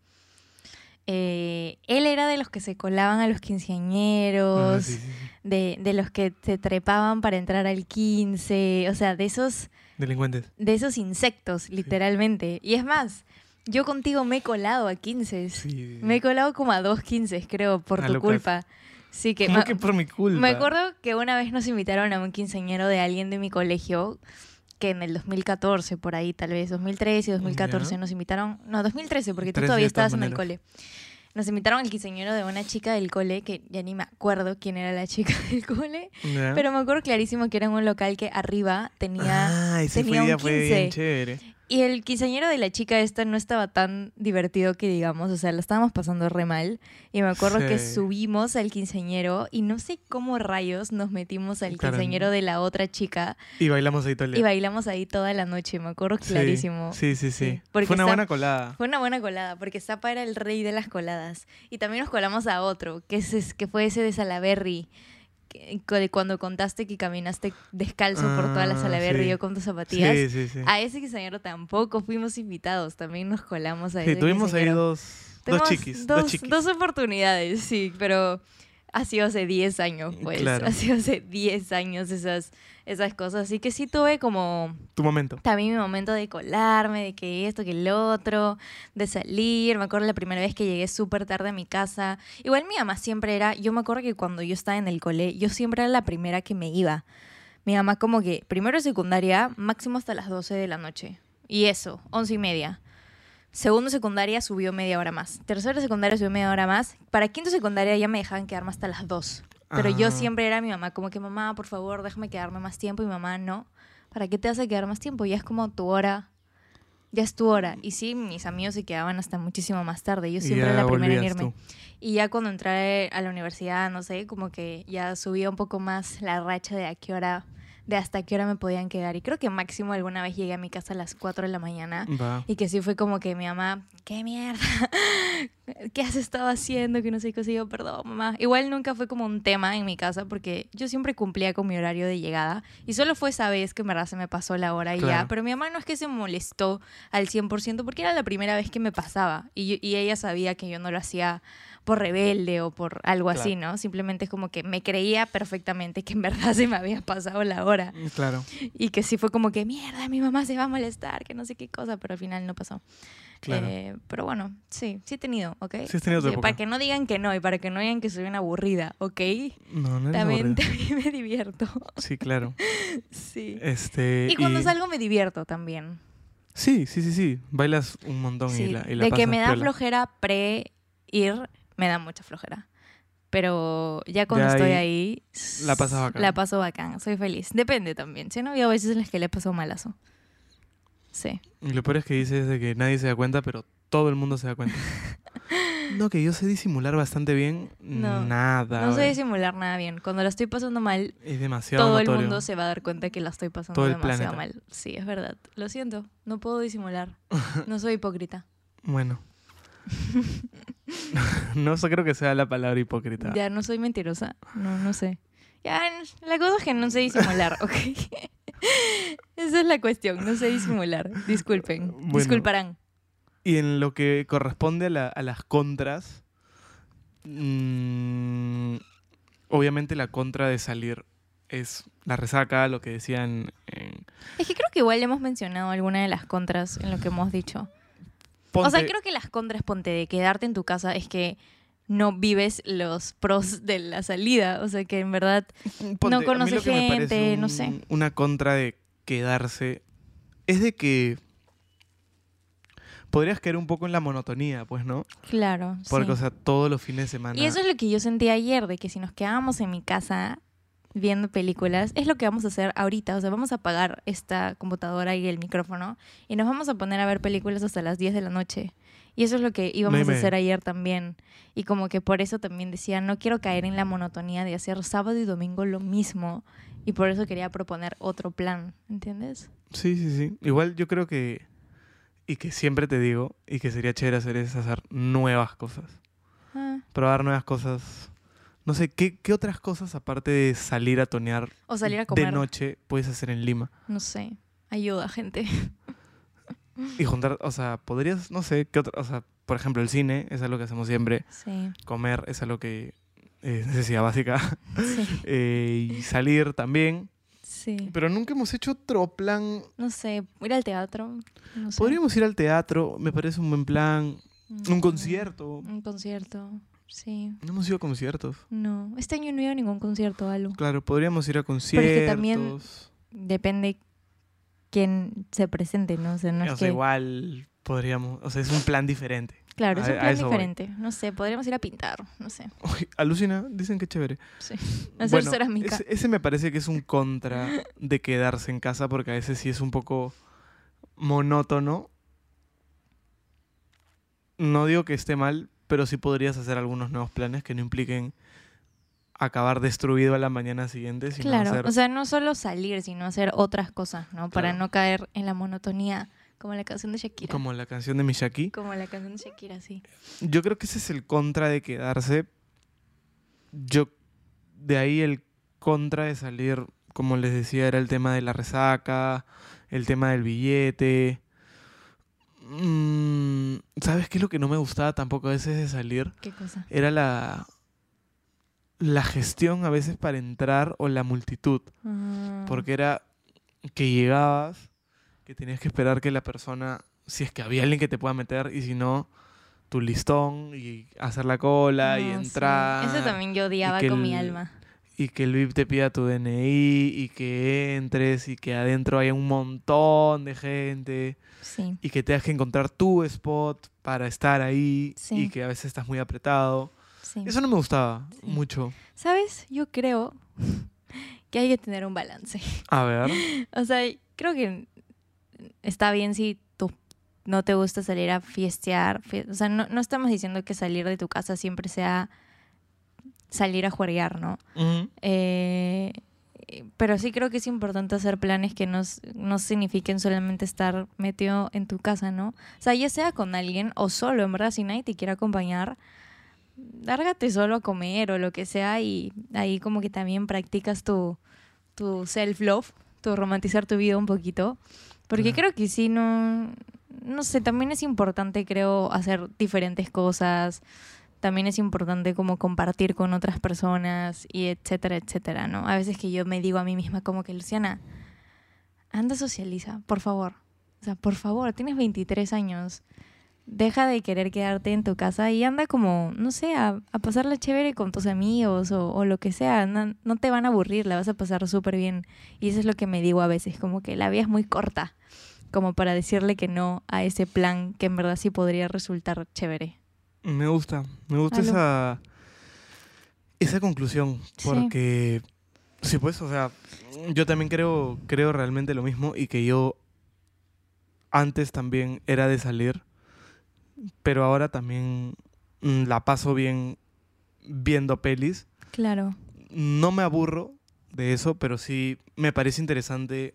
Eh, él era de los que se colaban a los Ah, quinceañeros, sí, sí, sí. de, de los que se trepaban para entrar al 15. O sea, de esos, Delincuentes. de esos insectos, literalmente. Y es más, yo contigo me he colado a 15. Sí. Me he colado como a dos 15, creo, por Ah, tu culpa. Sí, que, ¿Cómo ma- que por mi culpa? me acuerdo que una vez nos invitaron a un quinceañero de alguien de mi colegio, que en el 2014, por ahí tal vez, 2013 y 2014 Ya. nos invitaron, no, 2013, porque tú 13 todavía estabas en el cole. Nos invitaron al quinceañero de una chica del cole, que ya ni me acuerdo quién era la chica del cole, pero me acuerdo clarísimo que era en un local que arriba tenía... Ah, ese tenía fue, un fue 15. bien chévere. Y el quinceañero de la chica esta no estaba tan divertido que digamos, o sea, la estábamos pasando re mal. Y me acuerdo que subimos al quinceañero y no sé cómo rayos nos metimos al Claro. quinceañero de la otra chica Y bailamos ahí todo el día. y bailamos ahí toda la noche, me acuerdo Sí, clarísimo. Sí, sí, sí. Porque Fue una buena colada. Fue una buena colada, porque Zapa era el rey de las coladas. Y también nos colamos a otro, que, es, que fue ese de Salaberry, de cuando contaste que caminaste descalzo por toda la Ah, Salaberry sí. yo con tus zapatillas. Sí, sí, sí. A ese quinceañero tampoco fuimos invitados, también nos colamos a Sí, ese tuvimos ahí dos, dos chiquis. Dos, Dos, chiquis. dos oportunidades, sí, pero ha sido hace 10 años, pues. Claro. Ha sido hace 10 años esas, esas cosas. Así que sí tuve como Tu momento. también mi momento de colarme, de que esto, que el otro, de salir. Me acuerdo la primera vez que llegué súper tarde a mi casa. Igual mi mamá siempre era, yo me acuerdo que cuando yo estaba en el cole, yo siempre era la primera que me iba. Mi mamá como que primero de secundaria, máximo hasta las 12 de la noche. Y eso, once y media. Segundo secundaria subió media hora más. Tercero secundaria subió media hora más. Para quinto secundaria ya me dejaban quedarme hasta las 2. Pero yo Ah. siempre era mi mamá, como que mamá, por favor, déjame quedarme más tiempo. Y mi mamá, no. ¿Para qué te a quedar más tiempo? Ya es como tu hora. Ya es tu hora. Y sí, mis amigos se quedaban hasta muchísimo más tarde. Yo siempre era la primera en irme. tú. Y ya cuando entré a la universidad, no sé, como que ya subía un poco más la racha de a qué hora, de hasta qué hora me podían quedar. Y creo que máximo alguna vez llegué a mi casa a las 4 de la mañana. Y que sí fue como que mi mamá, ¿qué mierda? ¿Qué has estado haciendo? Que no sé qué yo, perdón, mamá. Igual nunca fue como un tema en mi casa porque yo siempre cumplía con mi horario de llegada. Y solo fue esa vez que en verdad se me pasó la hora y ya. Pero mi mamá no es que se molestó al 100% porque era la primera vez que me pasaba. Y, yo- y ella sabía que yo no lo hacía por rebelde o por algo así, ¿no? Simplemente es como que me creía perfectamente que en verdad se me había pasado la hora. Claro, Y que sí fue como que, mierda, mi mamá se va a molestar, que no sé qué cosa, pero al final no pasó. claro. Eh, pero bueno, sí, sí he tenido, ¿ok? Sí has tenido tu época. Para que no digan que no y para que no digan que soy una aburrida, ¿ok? no, no eres También, también me divierto. Sí, claro. Sí. Este, Y cuando salgo me divierto también. Sí, sí, sí, sí. Bailas un montón Sí, y la, y la de que me da piola. flojera pre-ir, me da mucha flojera. Pero ya cuando Ya estoy ahí la pasas bacán. La paso bacán, soy feliz. Depende también. Si no, había veces en las que le pasó malazo. Sí. Y lo peor es que dices de que nadie se da cuenta, pero todo el mundo se da cuenta. no, que yo sé disimular bastante bien. No, nada. No sé disimular nada bien. Cuando la estoy pasando mal, Es demasiado todo el notorio. mundo se va a dar cuenta que la estoy pasando Todo el demasiado planeta. mal. Sí, es verdad. Lo siento. No puedo disimular. No soy hipócrita. Bueno. no sé, creo que sea la palabra hipócrita. Ya no soy mentirosa. No, no sé. Ya, la cosa es que no sé disimular, ¿ok? Esa es la cuestión. No sé disimular. Disculpen. Bueno. Disculparán. Y en lo que corresponde a, la- a las contras, mm, obviamente la contra de salir es la resaca, lo que decían en... Es que creo que igual hemos mencionado alguna de las contras en lo que hemos dicho. O sea, creo que las contras, ponte, de quedarte en tu casa es que no vives los pros de la salida. O sea, que en verdad Ponte, a mí conoce lo que me parece gente, no sé. Una contra de quedarse es de que podrías caer un poco en la monotonía, pues, ¿no? Claro. Porque, sí. o sea, todos los fines de semana. Y eso es lo que yo sentí ayer, de que si nos quedábamos en mi casa viendo películas, es lo que vamos a hacer ahorita. O sea, vamos a apagar esta computadora y el micrófono y nos vamos a poner a ver películas hasta las 10 de la noche. Y eso es lo que íbamos Meme. a hacer ayer también. Y como que por eso también decía, no quiero caer en la monotonía de hacer sábado y domingo lo mismo. Y por eso quería proponer otro plan, ¿entiendes? Sí, sí, sí. Igual yo creo que. Y que siempre te digo, y que sería chévere hacer es hacer nuevas cosas. Ah, Probar nuevas cosas. No sé, ¿qué, qué otras cosas aparte de salir a tonear O salir a comer. de noche puedes hacer en Lima? No sé. Ayuda, gente. Y juntar, o sea, podrías, no sé, ¿qué otra? O sea, por ejemplo, el cine es algo que hacemos siempre. Sí, Comer es algo que es necesidad básica. sí, Eh, y salir también. sí. Pero nunca hemos hecho otro plan. No sé, ir al teatro. No sé. Podríamos ir al teatro, me parece un buen plan. Un Mm, concierto. Un concierto, sí. No hemos ido a conciertos. No, este año no he ido a ningún concierto, Alu. Claro, podríamos ir a conciertos. también Depende quién se presente, ¿no? O sea, no o es sea, que... igual podríamos, o sea, es un plan diferente. Claro, es un plan voy. diferente. No sé, podríamos ir a pintar, no sé. Uy, alucina, dicen que chévere. Sí. Hacer Bueno, cerámica. Ese, ese me parece que es un contra de quedarse en casa porque a veces sí es un poco monótono. No digo que esté mal, pero sí podrías hacer algunos nuevos planes que no impliquen acabar destruido a la mañana siguiente, sino Claro, hacer... o sea, no solo salir, sino hacer otras cosas, ¿no? Para no caer en la monotonía, como la canción de Shakira. como la canción de Mishaki. Como la canción de Shakira, sí. Yo creo que ese es el contra de quedarse. Yo, de ahí el contra de salir, como les decía, era el tema de la resaca, el tema del billete. Mm, ¿Sabes qué es lo que no me gustaba tampoco a veces de salir? ¿Qué cosa? Era la, la gestión a veces para entrar o la multitud. Ah, Porque era que llegabas, que tenías que esperar que la persona, si es que había alguien que te pueda meter, y si no, tu listón y hacer la cola y sí. entrar. Eso también yo odiaba con mi alma. Y que el VIP te pida tu DNI y que entres y que adentro haya un montón de gente Sí. y que tengas que encontrar tu spot para estar ahí Sí. y que a veces estás muy apretado. sí. Eso no me gustaba mucho. ¿Sabes? Yo creo que hay que tener un balance. A ver. O sea, creo que está bien si tú no te gusta salir a fiestear. fie- O sea, no, no estamos diciendo que salir de tu casa siempre sea salir a jugar, ¿no? Ujú. Eh, pero sí creo que es importante hacer planes que no, no signifiquen solamente estar metido en tu casa, ¿no? O sea, ya sea con alguien o solo, en verdad, si nadie te quiere acompañar, lárgate solo a comer o lo que sea y ahí como que también practicas tu, tu self-love, tu romantizar tu vida un poquito. Porque creo que sí, no, no sé, también es importante, creo, hacer diferentes cosas. También es importante como compartir con otras personas y etcétera, etcétera, ¿no? A veces que yo me digo a mí misma como que, Luciana, anda socializa, por favor. O sea, por favor, tienes 23 años. Deja de querer quedarte en tu casa y anda como, no sé, a, a pasarla chévere con tus amigos o, o lo que sea. No, no te van a aburrir, la vas a pasar súper bien. Y eso es lo que me digo a veces, como que la vida es muy corta, como para decirle que no a ese plan que en verdad sí podría resultar chévere. Me gusta, me gusta esa, esa conclusión, Sí. porque sí, pues, o sea, yo también creo, creo realmente lo mismo y que yo antes también era de salir, pero ahora también mm, la paso bien viendo pelis. Claro. No me aburro de eso, pero sí me parece interesante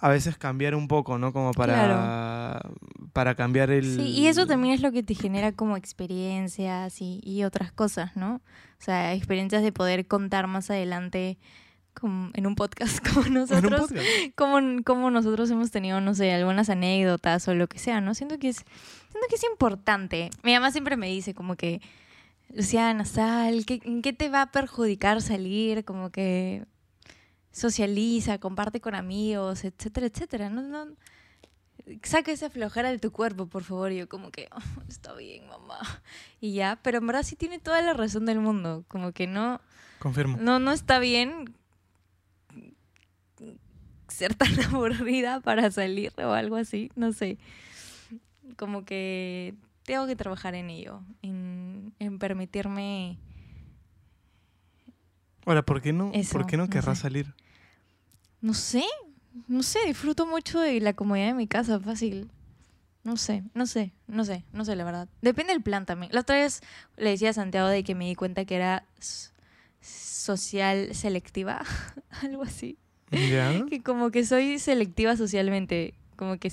a veces cambiar un poco, ¿no? Como para, para cambiar el... Sí, y eso también es lo que te genera como experiencias y, y otras cosas, ¿no? O sea, experiencias de poder contar más adelante como en un podcast como nosotros. podcast. como, como nosotros hemos tenido, no sé, algunas anécdotas o lo que sea, ¿no? Siento que es, siento que es importante. Mi mamá siempre me dice como que, Luciana, sal, ¿qué, ¿en qué te va a perjudicar salir? Como que socializa, comparte con amigos, etcétera, etcétera. No, no, saca esa flojera de tu cuerpo, por favor. Y yo como que, "Oh, está bien, mamá. Y ya, pero en verdad sí tiene toda la razón del mundo. Como que no, Confirmo. no, no está bien ser tan aburrida para salir o algo así, no sé. Como que tengo que trabajar en ello, en, en permitirme... Ahora, ¿por qué no, Eso, ¿por qué no no querrás sé. salir? No sé, no sé, disfruto mucho de la comodidad de mi casa, fácil. No sé, no sé, no sé, no sé la verdad. Depende del plan también. La otra vez le decía a Santiago de que me di cuenta que era social selectiva, algo así. ¿Ya? Que como que soy selectiva socialmente, como que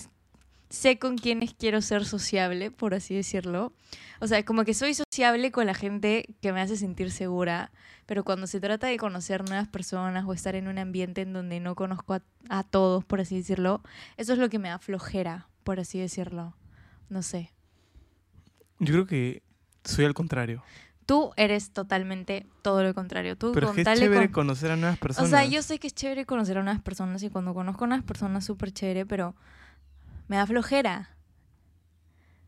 sé con quiénes quiero ser sociable, por así decirlo. O sea, como que soy sociable con la gente que me hace sentir segura, pero cuando se trata de conocer nuevas personas o estar en un ambiente en donde no conozco a, a todos, por así decirlo, eso es lo que me da flojera, por así decirlo. No sé. Yo creo que soy al contrario. Tú eres totalmente todo lo contrario. Tú Pero es que es chévere con- conocer a nuevas O personas. sea, yo sé que es chévere conocer a unas personas y cuando conozco a unas personas súper chévere, pero me da flojera.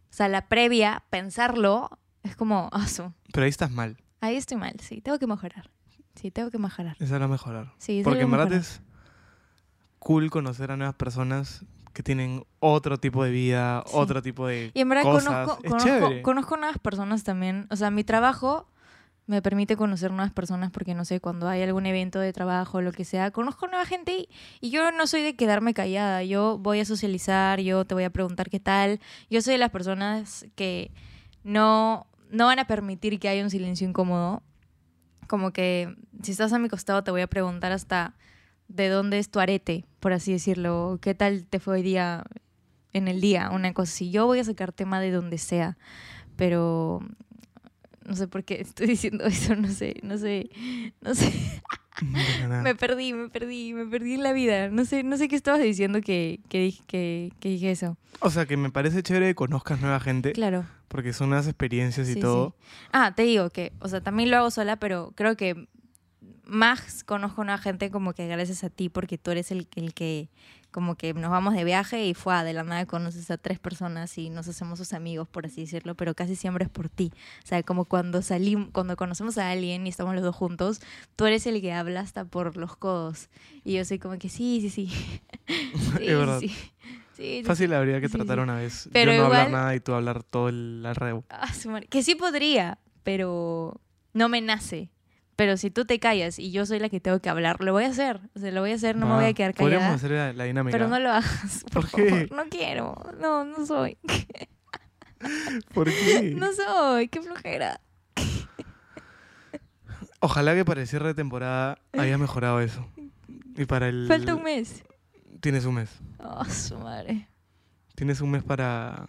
O sea, la previa, pensarlo, es como, Pero ahí estás mal. ahí estoy mal, sí, tengo que mejorar. Sí, tengo que mejorar. Esa era mejorar. Sí, Porque en verdad es cool conocer a nuevas personas que tienen otro tipo de vida, Sí. otro tipo de Y en verdad cosas. conozco, conozco, conozco nuevas personas también. O sea, mi trabajo me permite conocer nuevas personas porque, no sé, cuando hay algún evento de trabajo o lo que sea, conozco nueva gente y, yo no soy de quedarme callada. Yo voy a socializar, yo te voy a preguntar qué tal. Yo soy de las personas que no, no van a permitir que haya un silencio incómodo. Como que si estás a mi costado te voy a preguntar hasta de dónde es tu arete, por así decirlo. ¿Qué tal te fue hoy día en el día? Una cosa así. Yo voy a sacar tema de donde sea, pero no sé por qué estoy diciendo eso, no sé, no sé, no sé. Me perdí, me perdí, me perdí en la vida. No sé, no sé qué estabas diciendo que, que, dije, que, que dije eso. O sea, que me parece chévere que conozcas nueva gente Claro. porque son nuevas experiencias y Sí, todo. Ah, te digo que, o sea, también lo hago sola, pero creo que más conozco a una gente como que gracias a ti, porque tú eres el, el que, como que nos vamos de viaje y fue de la nada conoces a tres personas y nos hacemos sus amigos, por así decirlo, pero casi siempre es por ti. O sea, como cuando salimos, cuando conocemos a alguien y estamos los dos juntos, tú eres el que habla hasta por los codos. Y yo soy como que sí, sí, sí. sí, Es verdad. sí. Sí, Fácil habría que tratar una vez. Pero yo no hablar igual- nada y tú hablar todo el arreo. Ah. Que sí podría, pero no me nace. Pero si tú te callas y yo soy la que tengo que hablar, lo voy a hacer. O sea, lo voy a hacer, no me voy a quedar Podríamos callada. hacer la, la dinámica. Pero no lo hagas, por, ¿Por qué? favor. No quiero. No, no soy. ¿Por qué? No soy. Qué flojera. Ojalá que para el cierre de temporada haya mejorado eso. Y para el... Falta un mes. Tienes un mes. Oh, su madre. Tienes un mes para...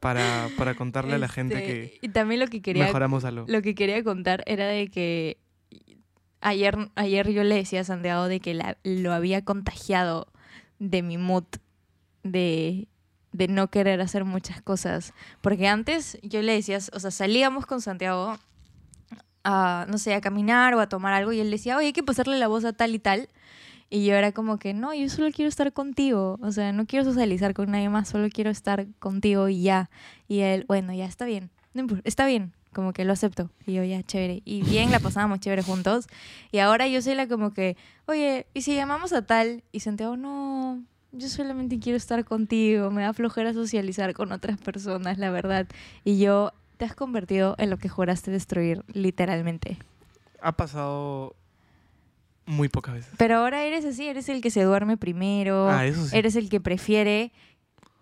para, para contarle a la gente Este, que Y también lo que quería mejoramos algo. lo que quería contar era de que ayer, ayer yo le decía a Santiago de que la- lo había contagiado de mi mood de, de no querer hacer muchas cosas. Porque antes yo le decía, o sea, salíamos con Santiago a, no sé, a caminar o a tomar algo y él decía, oye, hay que pasarle la voz a tal y tal. Y yo era como que, no, yo solo quiero estar contigo. O sea, no quiero socializar con nadie más, solo quiero estar contigo y ya. Y él, bueno, ya está bien. Está bien. Como que lo acepto. Y yo, ya, chévere. Y bien, la pasábamos chévere juntos. Y ahora yo soy la como que, oye, ¿y si llamamos a tal? Y Santiago, no, yo solamente quiero estar contigo. Me da flojera socializar con otras personas, la verdad. Y yo, te has convertido en lo que juraste destruir, literalmente. Ha pasado muy pocas veces. Pero ahora eres así, eres el que se duerme primero. Ah, eso sí. Eres el que prefiere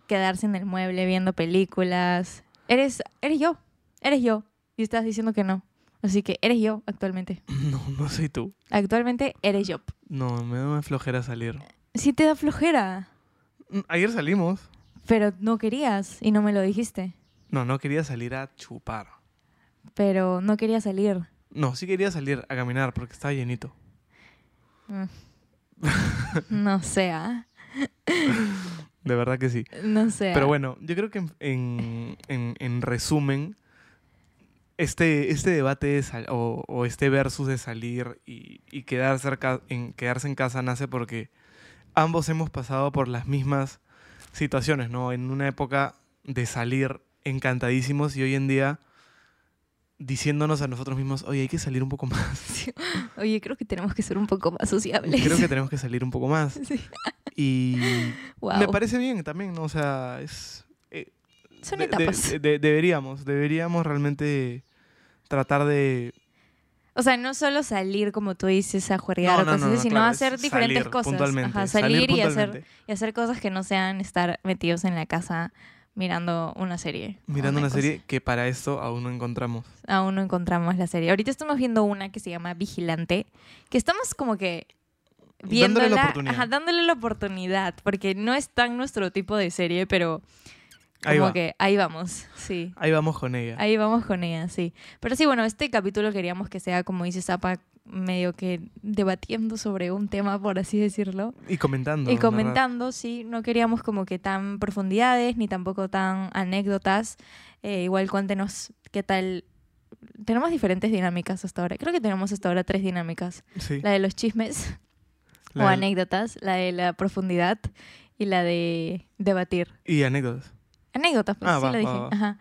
quedarse en el mueble viendo películas. Eres, eres yo, eres yo. Y estás diciendo que no. Así que eres yo actualmente. No, no soy tú. Actualmente eres yo. No, me da flojera salir. Sí te da flojera, Mm, Ayer salimos. pero no querías y no me lo dijiste. No, no quería salir a chupar. Pero no quería salir. No, sí quería salir a caminar porque estaba llenito. Mm. No sé, ¿ah? De verdad que sí. No sé. Pero ¿ah? bueno, yo creo que en, en- en- en resumen, este, este debate de sal- o, o este versus de salir y, y cerca- en, quedarse en casa nace porque ambos hemos pasado por las mismas situaciones, ¿no? En una época de salir encantadísimos y hoy en día diciéndonos a nosotros mismos, oye, hay que salir un poco más. Oye, creo que tenemos que ser un poco más sociables. Creo que tenemos que salir un poco más. Sí. Y Wow. me parece bien también, ¿no? O sea, es... eh, Son de- etapas. de- de- deberíamos, deberíamos realmente tratar de... O sea, no solo salir, como tú dices, a jugar No, o no, cosas no, no, así, sino claro, hacer es diferentes salir cosas. puntualmente, Ajá, salir salir, y, hacer, puntualmente. y hacer cosas que no sean estar metidos en la casa mirando una serie. Mirando una serie que para esto aún no encontramos. Aún no encontramos la serie. Ahorita estamos viendo una que se llama Vigilante, que estamos como que Dándole la viéndola, oportunidad. ajá, dándole la oportunidad, porque no es tan nuestro tipo de serie, pero Ahí como va. que ahí vamos, sí. Ahí vamos con ella. Ahí vamos con ella, sí. Pero sí, bueno, este capítulo queríamos que sea, como dice Zapa, medio que debatiendo sobre un tema, por así decirlo. Y comentando. y comentando, sí, no queríamos como que tan profundidades ni tampoco tan anécdotas. Eh, igual cuéntenos qué tal. Tenemos diferentes dinámicas hasta ahora. Creo que tenemos hasta ahora tres dinámicas. Sí. La de los chismes La o del- anécdotas, la de la profundidad y la de debatir. Y anécdotas. Anécdotas, pues Ah, sí va, lo va, dije. va. Ajá.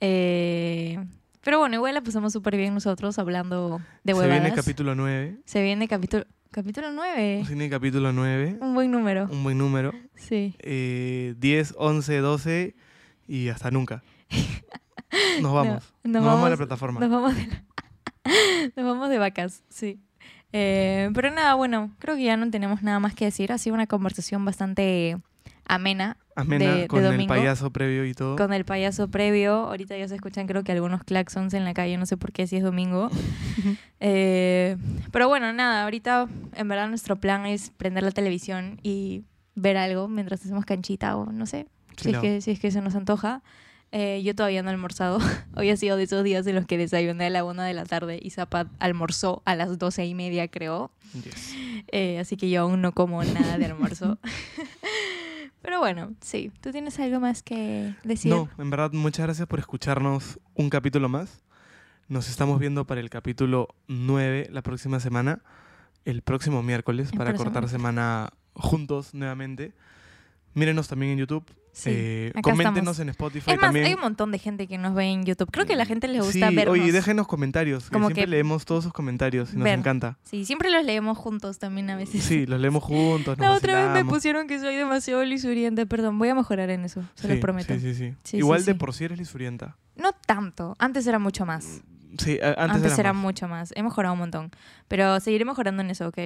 Eh, pero bueno, igual la pasamos súper bien nosotros hablando de Se huevadas. viene capítulo 9. Se viene capítulo... Capítulo 9. Se viene capítulo 9. Un buen número. Un buen número. Sí. Eh, 10, 11, 12 y hasta nunca. Nos vamos. nos nos, vamos, a la vamos- plataforma. Nos vamos de, nos vamos de vacas, sí. Eh, pero nada, bueno, creo que ya no tenemos nada más que decir. Ha sido una conversación bastante amena Amena de- de con el domingo. payaso previo y todo. con el payaso previo. Ahorita ya se escuchan creo que algunos claxons en la calle, no sé por qué si es domingo. Eh, pero bueno, nada, ahorita en verdad nuestro plan es prender la televisión y ver algo mientras hacemos canchita o no sé, si es que, si es que se nos antoja. Eh, yo todavía no he almorzado. Hoy ha sido de esos días en los que desayuné a la una de la tarde y Zapat almorzó a las doce y media, creo. Yes. Eh, así que yo aún no como nada de almuerzo. Pero bueno, sí. ¿Tú tienes algo más que decir? No, en verdad, muchas gracias por escucharnos un capítulo más. Nos estamos viendo para el capítulo 9 la próxima semana, el próximo miércoles, El para próximo cortar semana juntos nuevamente. Mírenos también en YouTube. Sí, eh, coméntenos estamos. en Spotify Es más, también. hay un montón de gente que nos ve en YouTube. Creo que a la gente les gusta sí, vernos. oye, déjenos comentarios. que Como siempre que- leemos todos sus comentarios y nos Ver. encanta. Sí, siempre los leemos juntos también a veces. Sí, los leemos juntos. Nos La otra vez me pusieron que soy demasiado lisuriente. Perdón, voy a mejorar en eso, se Sí, los prometo. Sí, sí, sí. Sí, Igual sí, de sí. por sí eres lisurienta. No tanto. Antes era mucho más. Sí, a- antes, Antes, era era más. mucho más. He mejorado un montón. Pero seguiré mejorando en eso, ¿ok?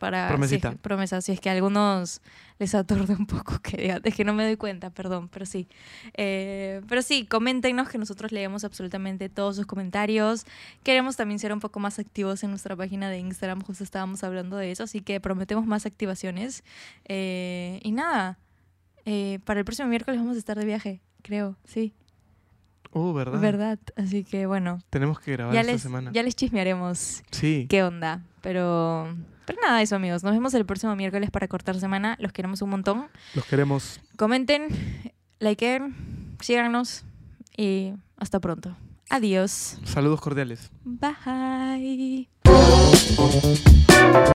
Para, Promesita. Si es, que- promesa. Si es que algunos les aturde un poco, que es que no me doy cuenta, perdón, pero sí. Eh, pero sí, coméntenos que nosotros leemos absolutamente todos sus comentarios. Queremos también ser un poco más activos en nuestra página de Instagram, justo estábamos hablando de eso, así que prometemos más activaciones. Eh, y nada, eh, para el próximo miércoles vamos a estar de viaje, creo, sí, Oh, ¿verdad? verdad. Así que bueno, Tenemos que grabar ya esta les, semana. ya les chismearemos Sí. qué onda. Pero, pero nada, eso amigos. Nos vemos el próximo miércoles para cortar semana. Los queremos un montón. Los queremos. Comenten, likeen, síganos y hasta pronto. Adiós. Saludos cordiales. Bye.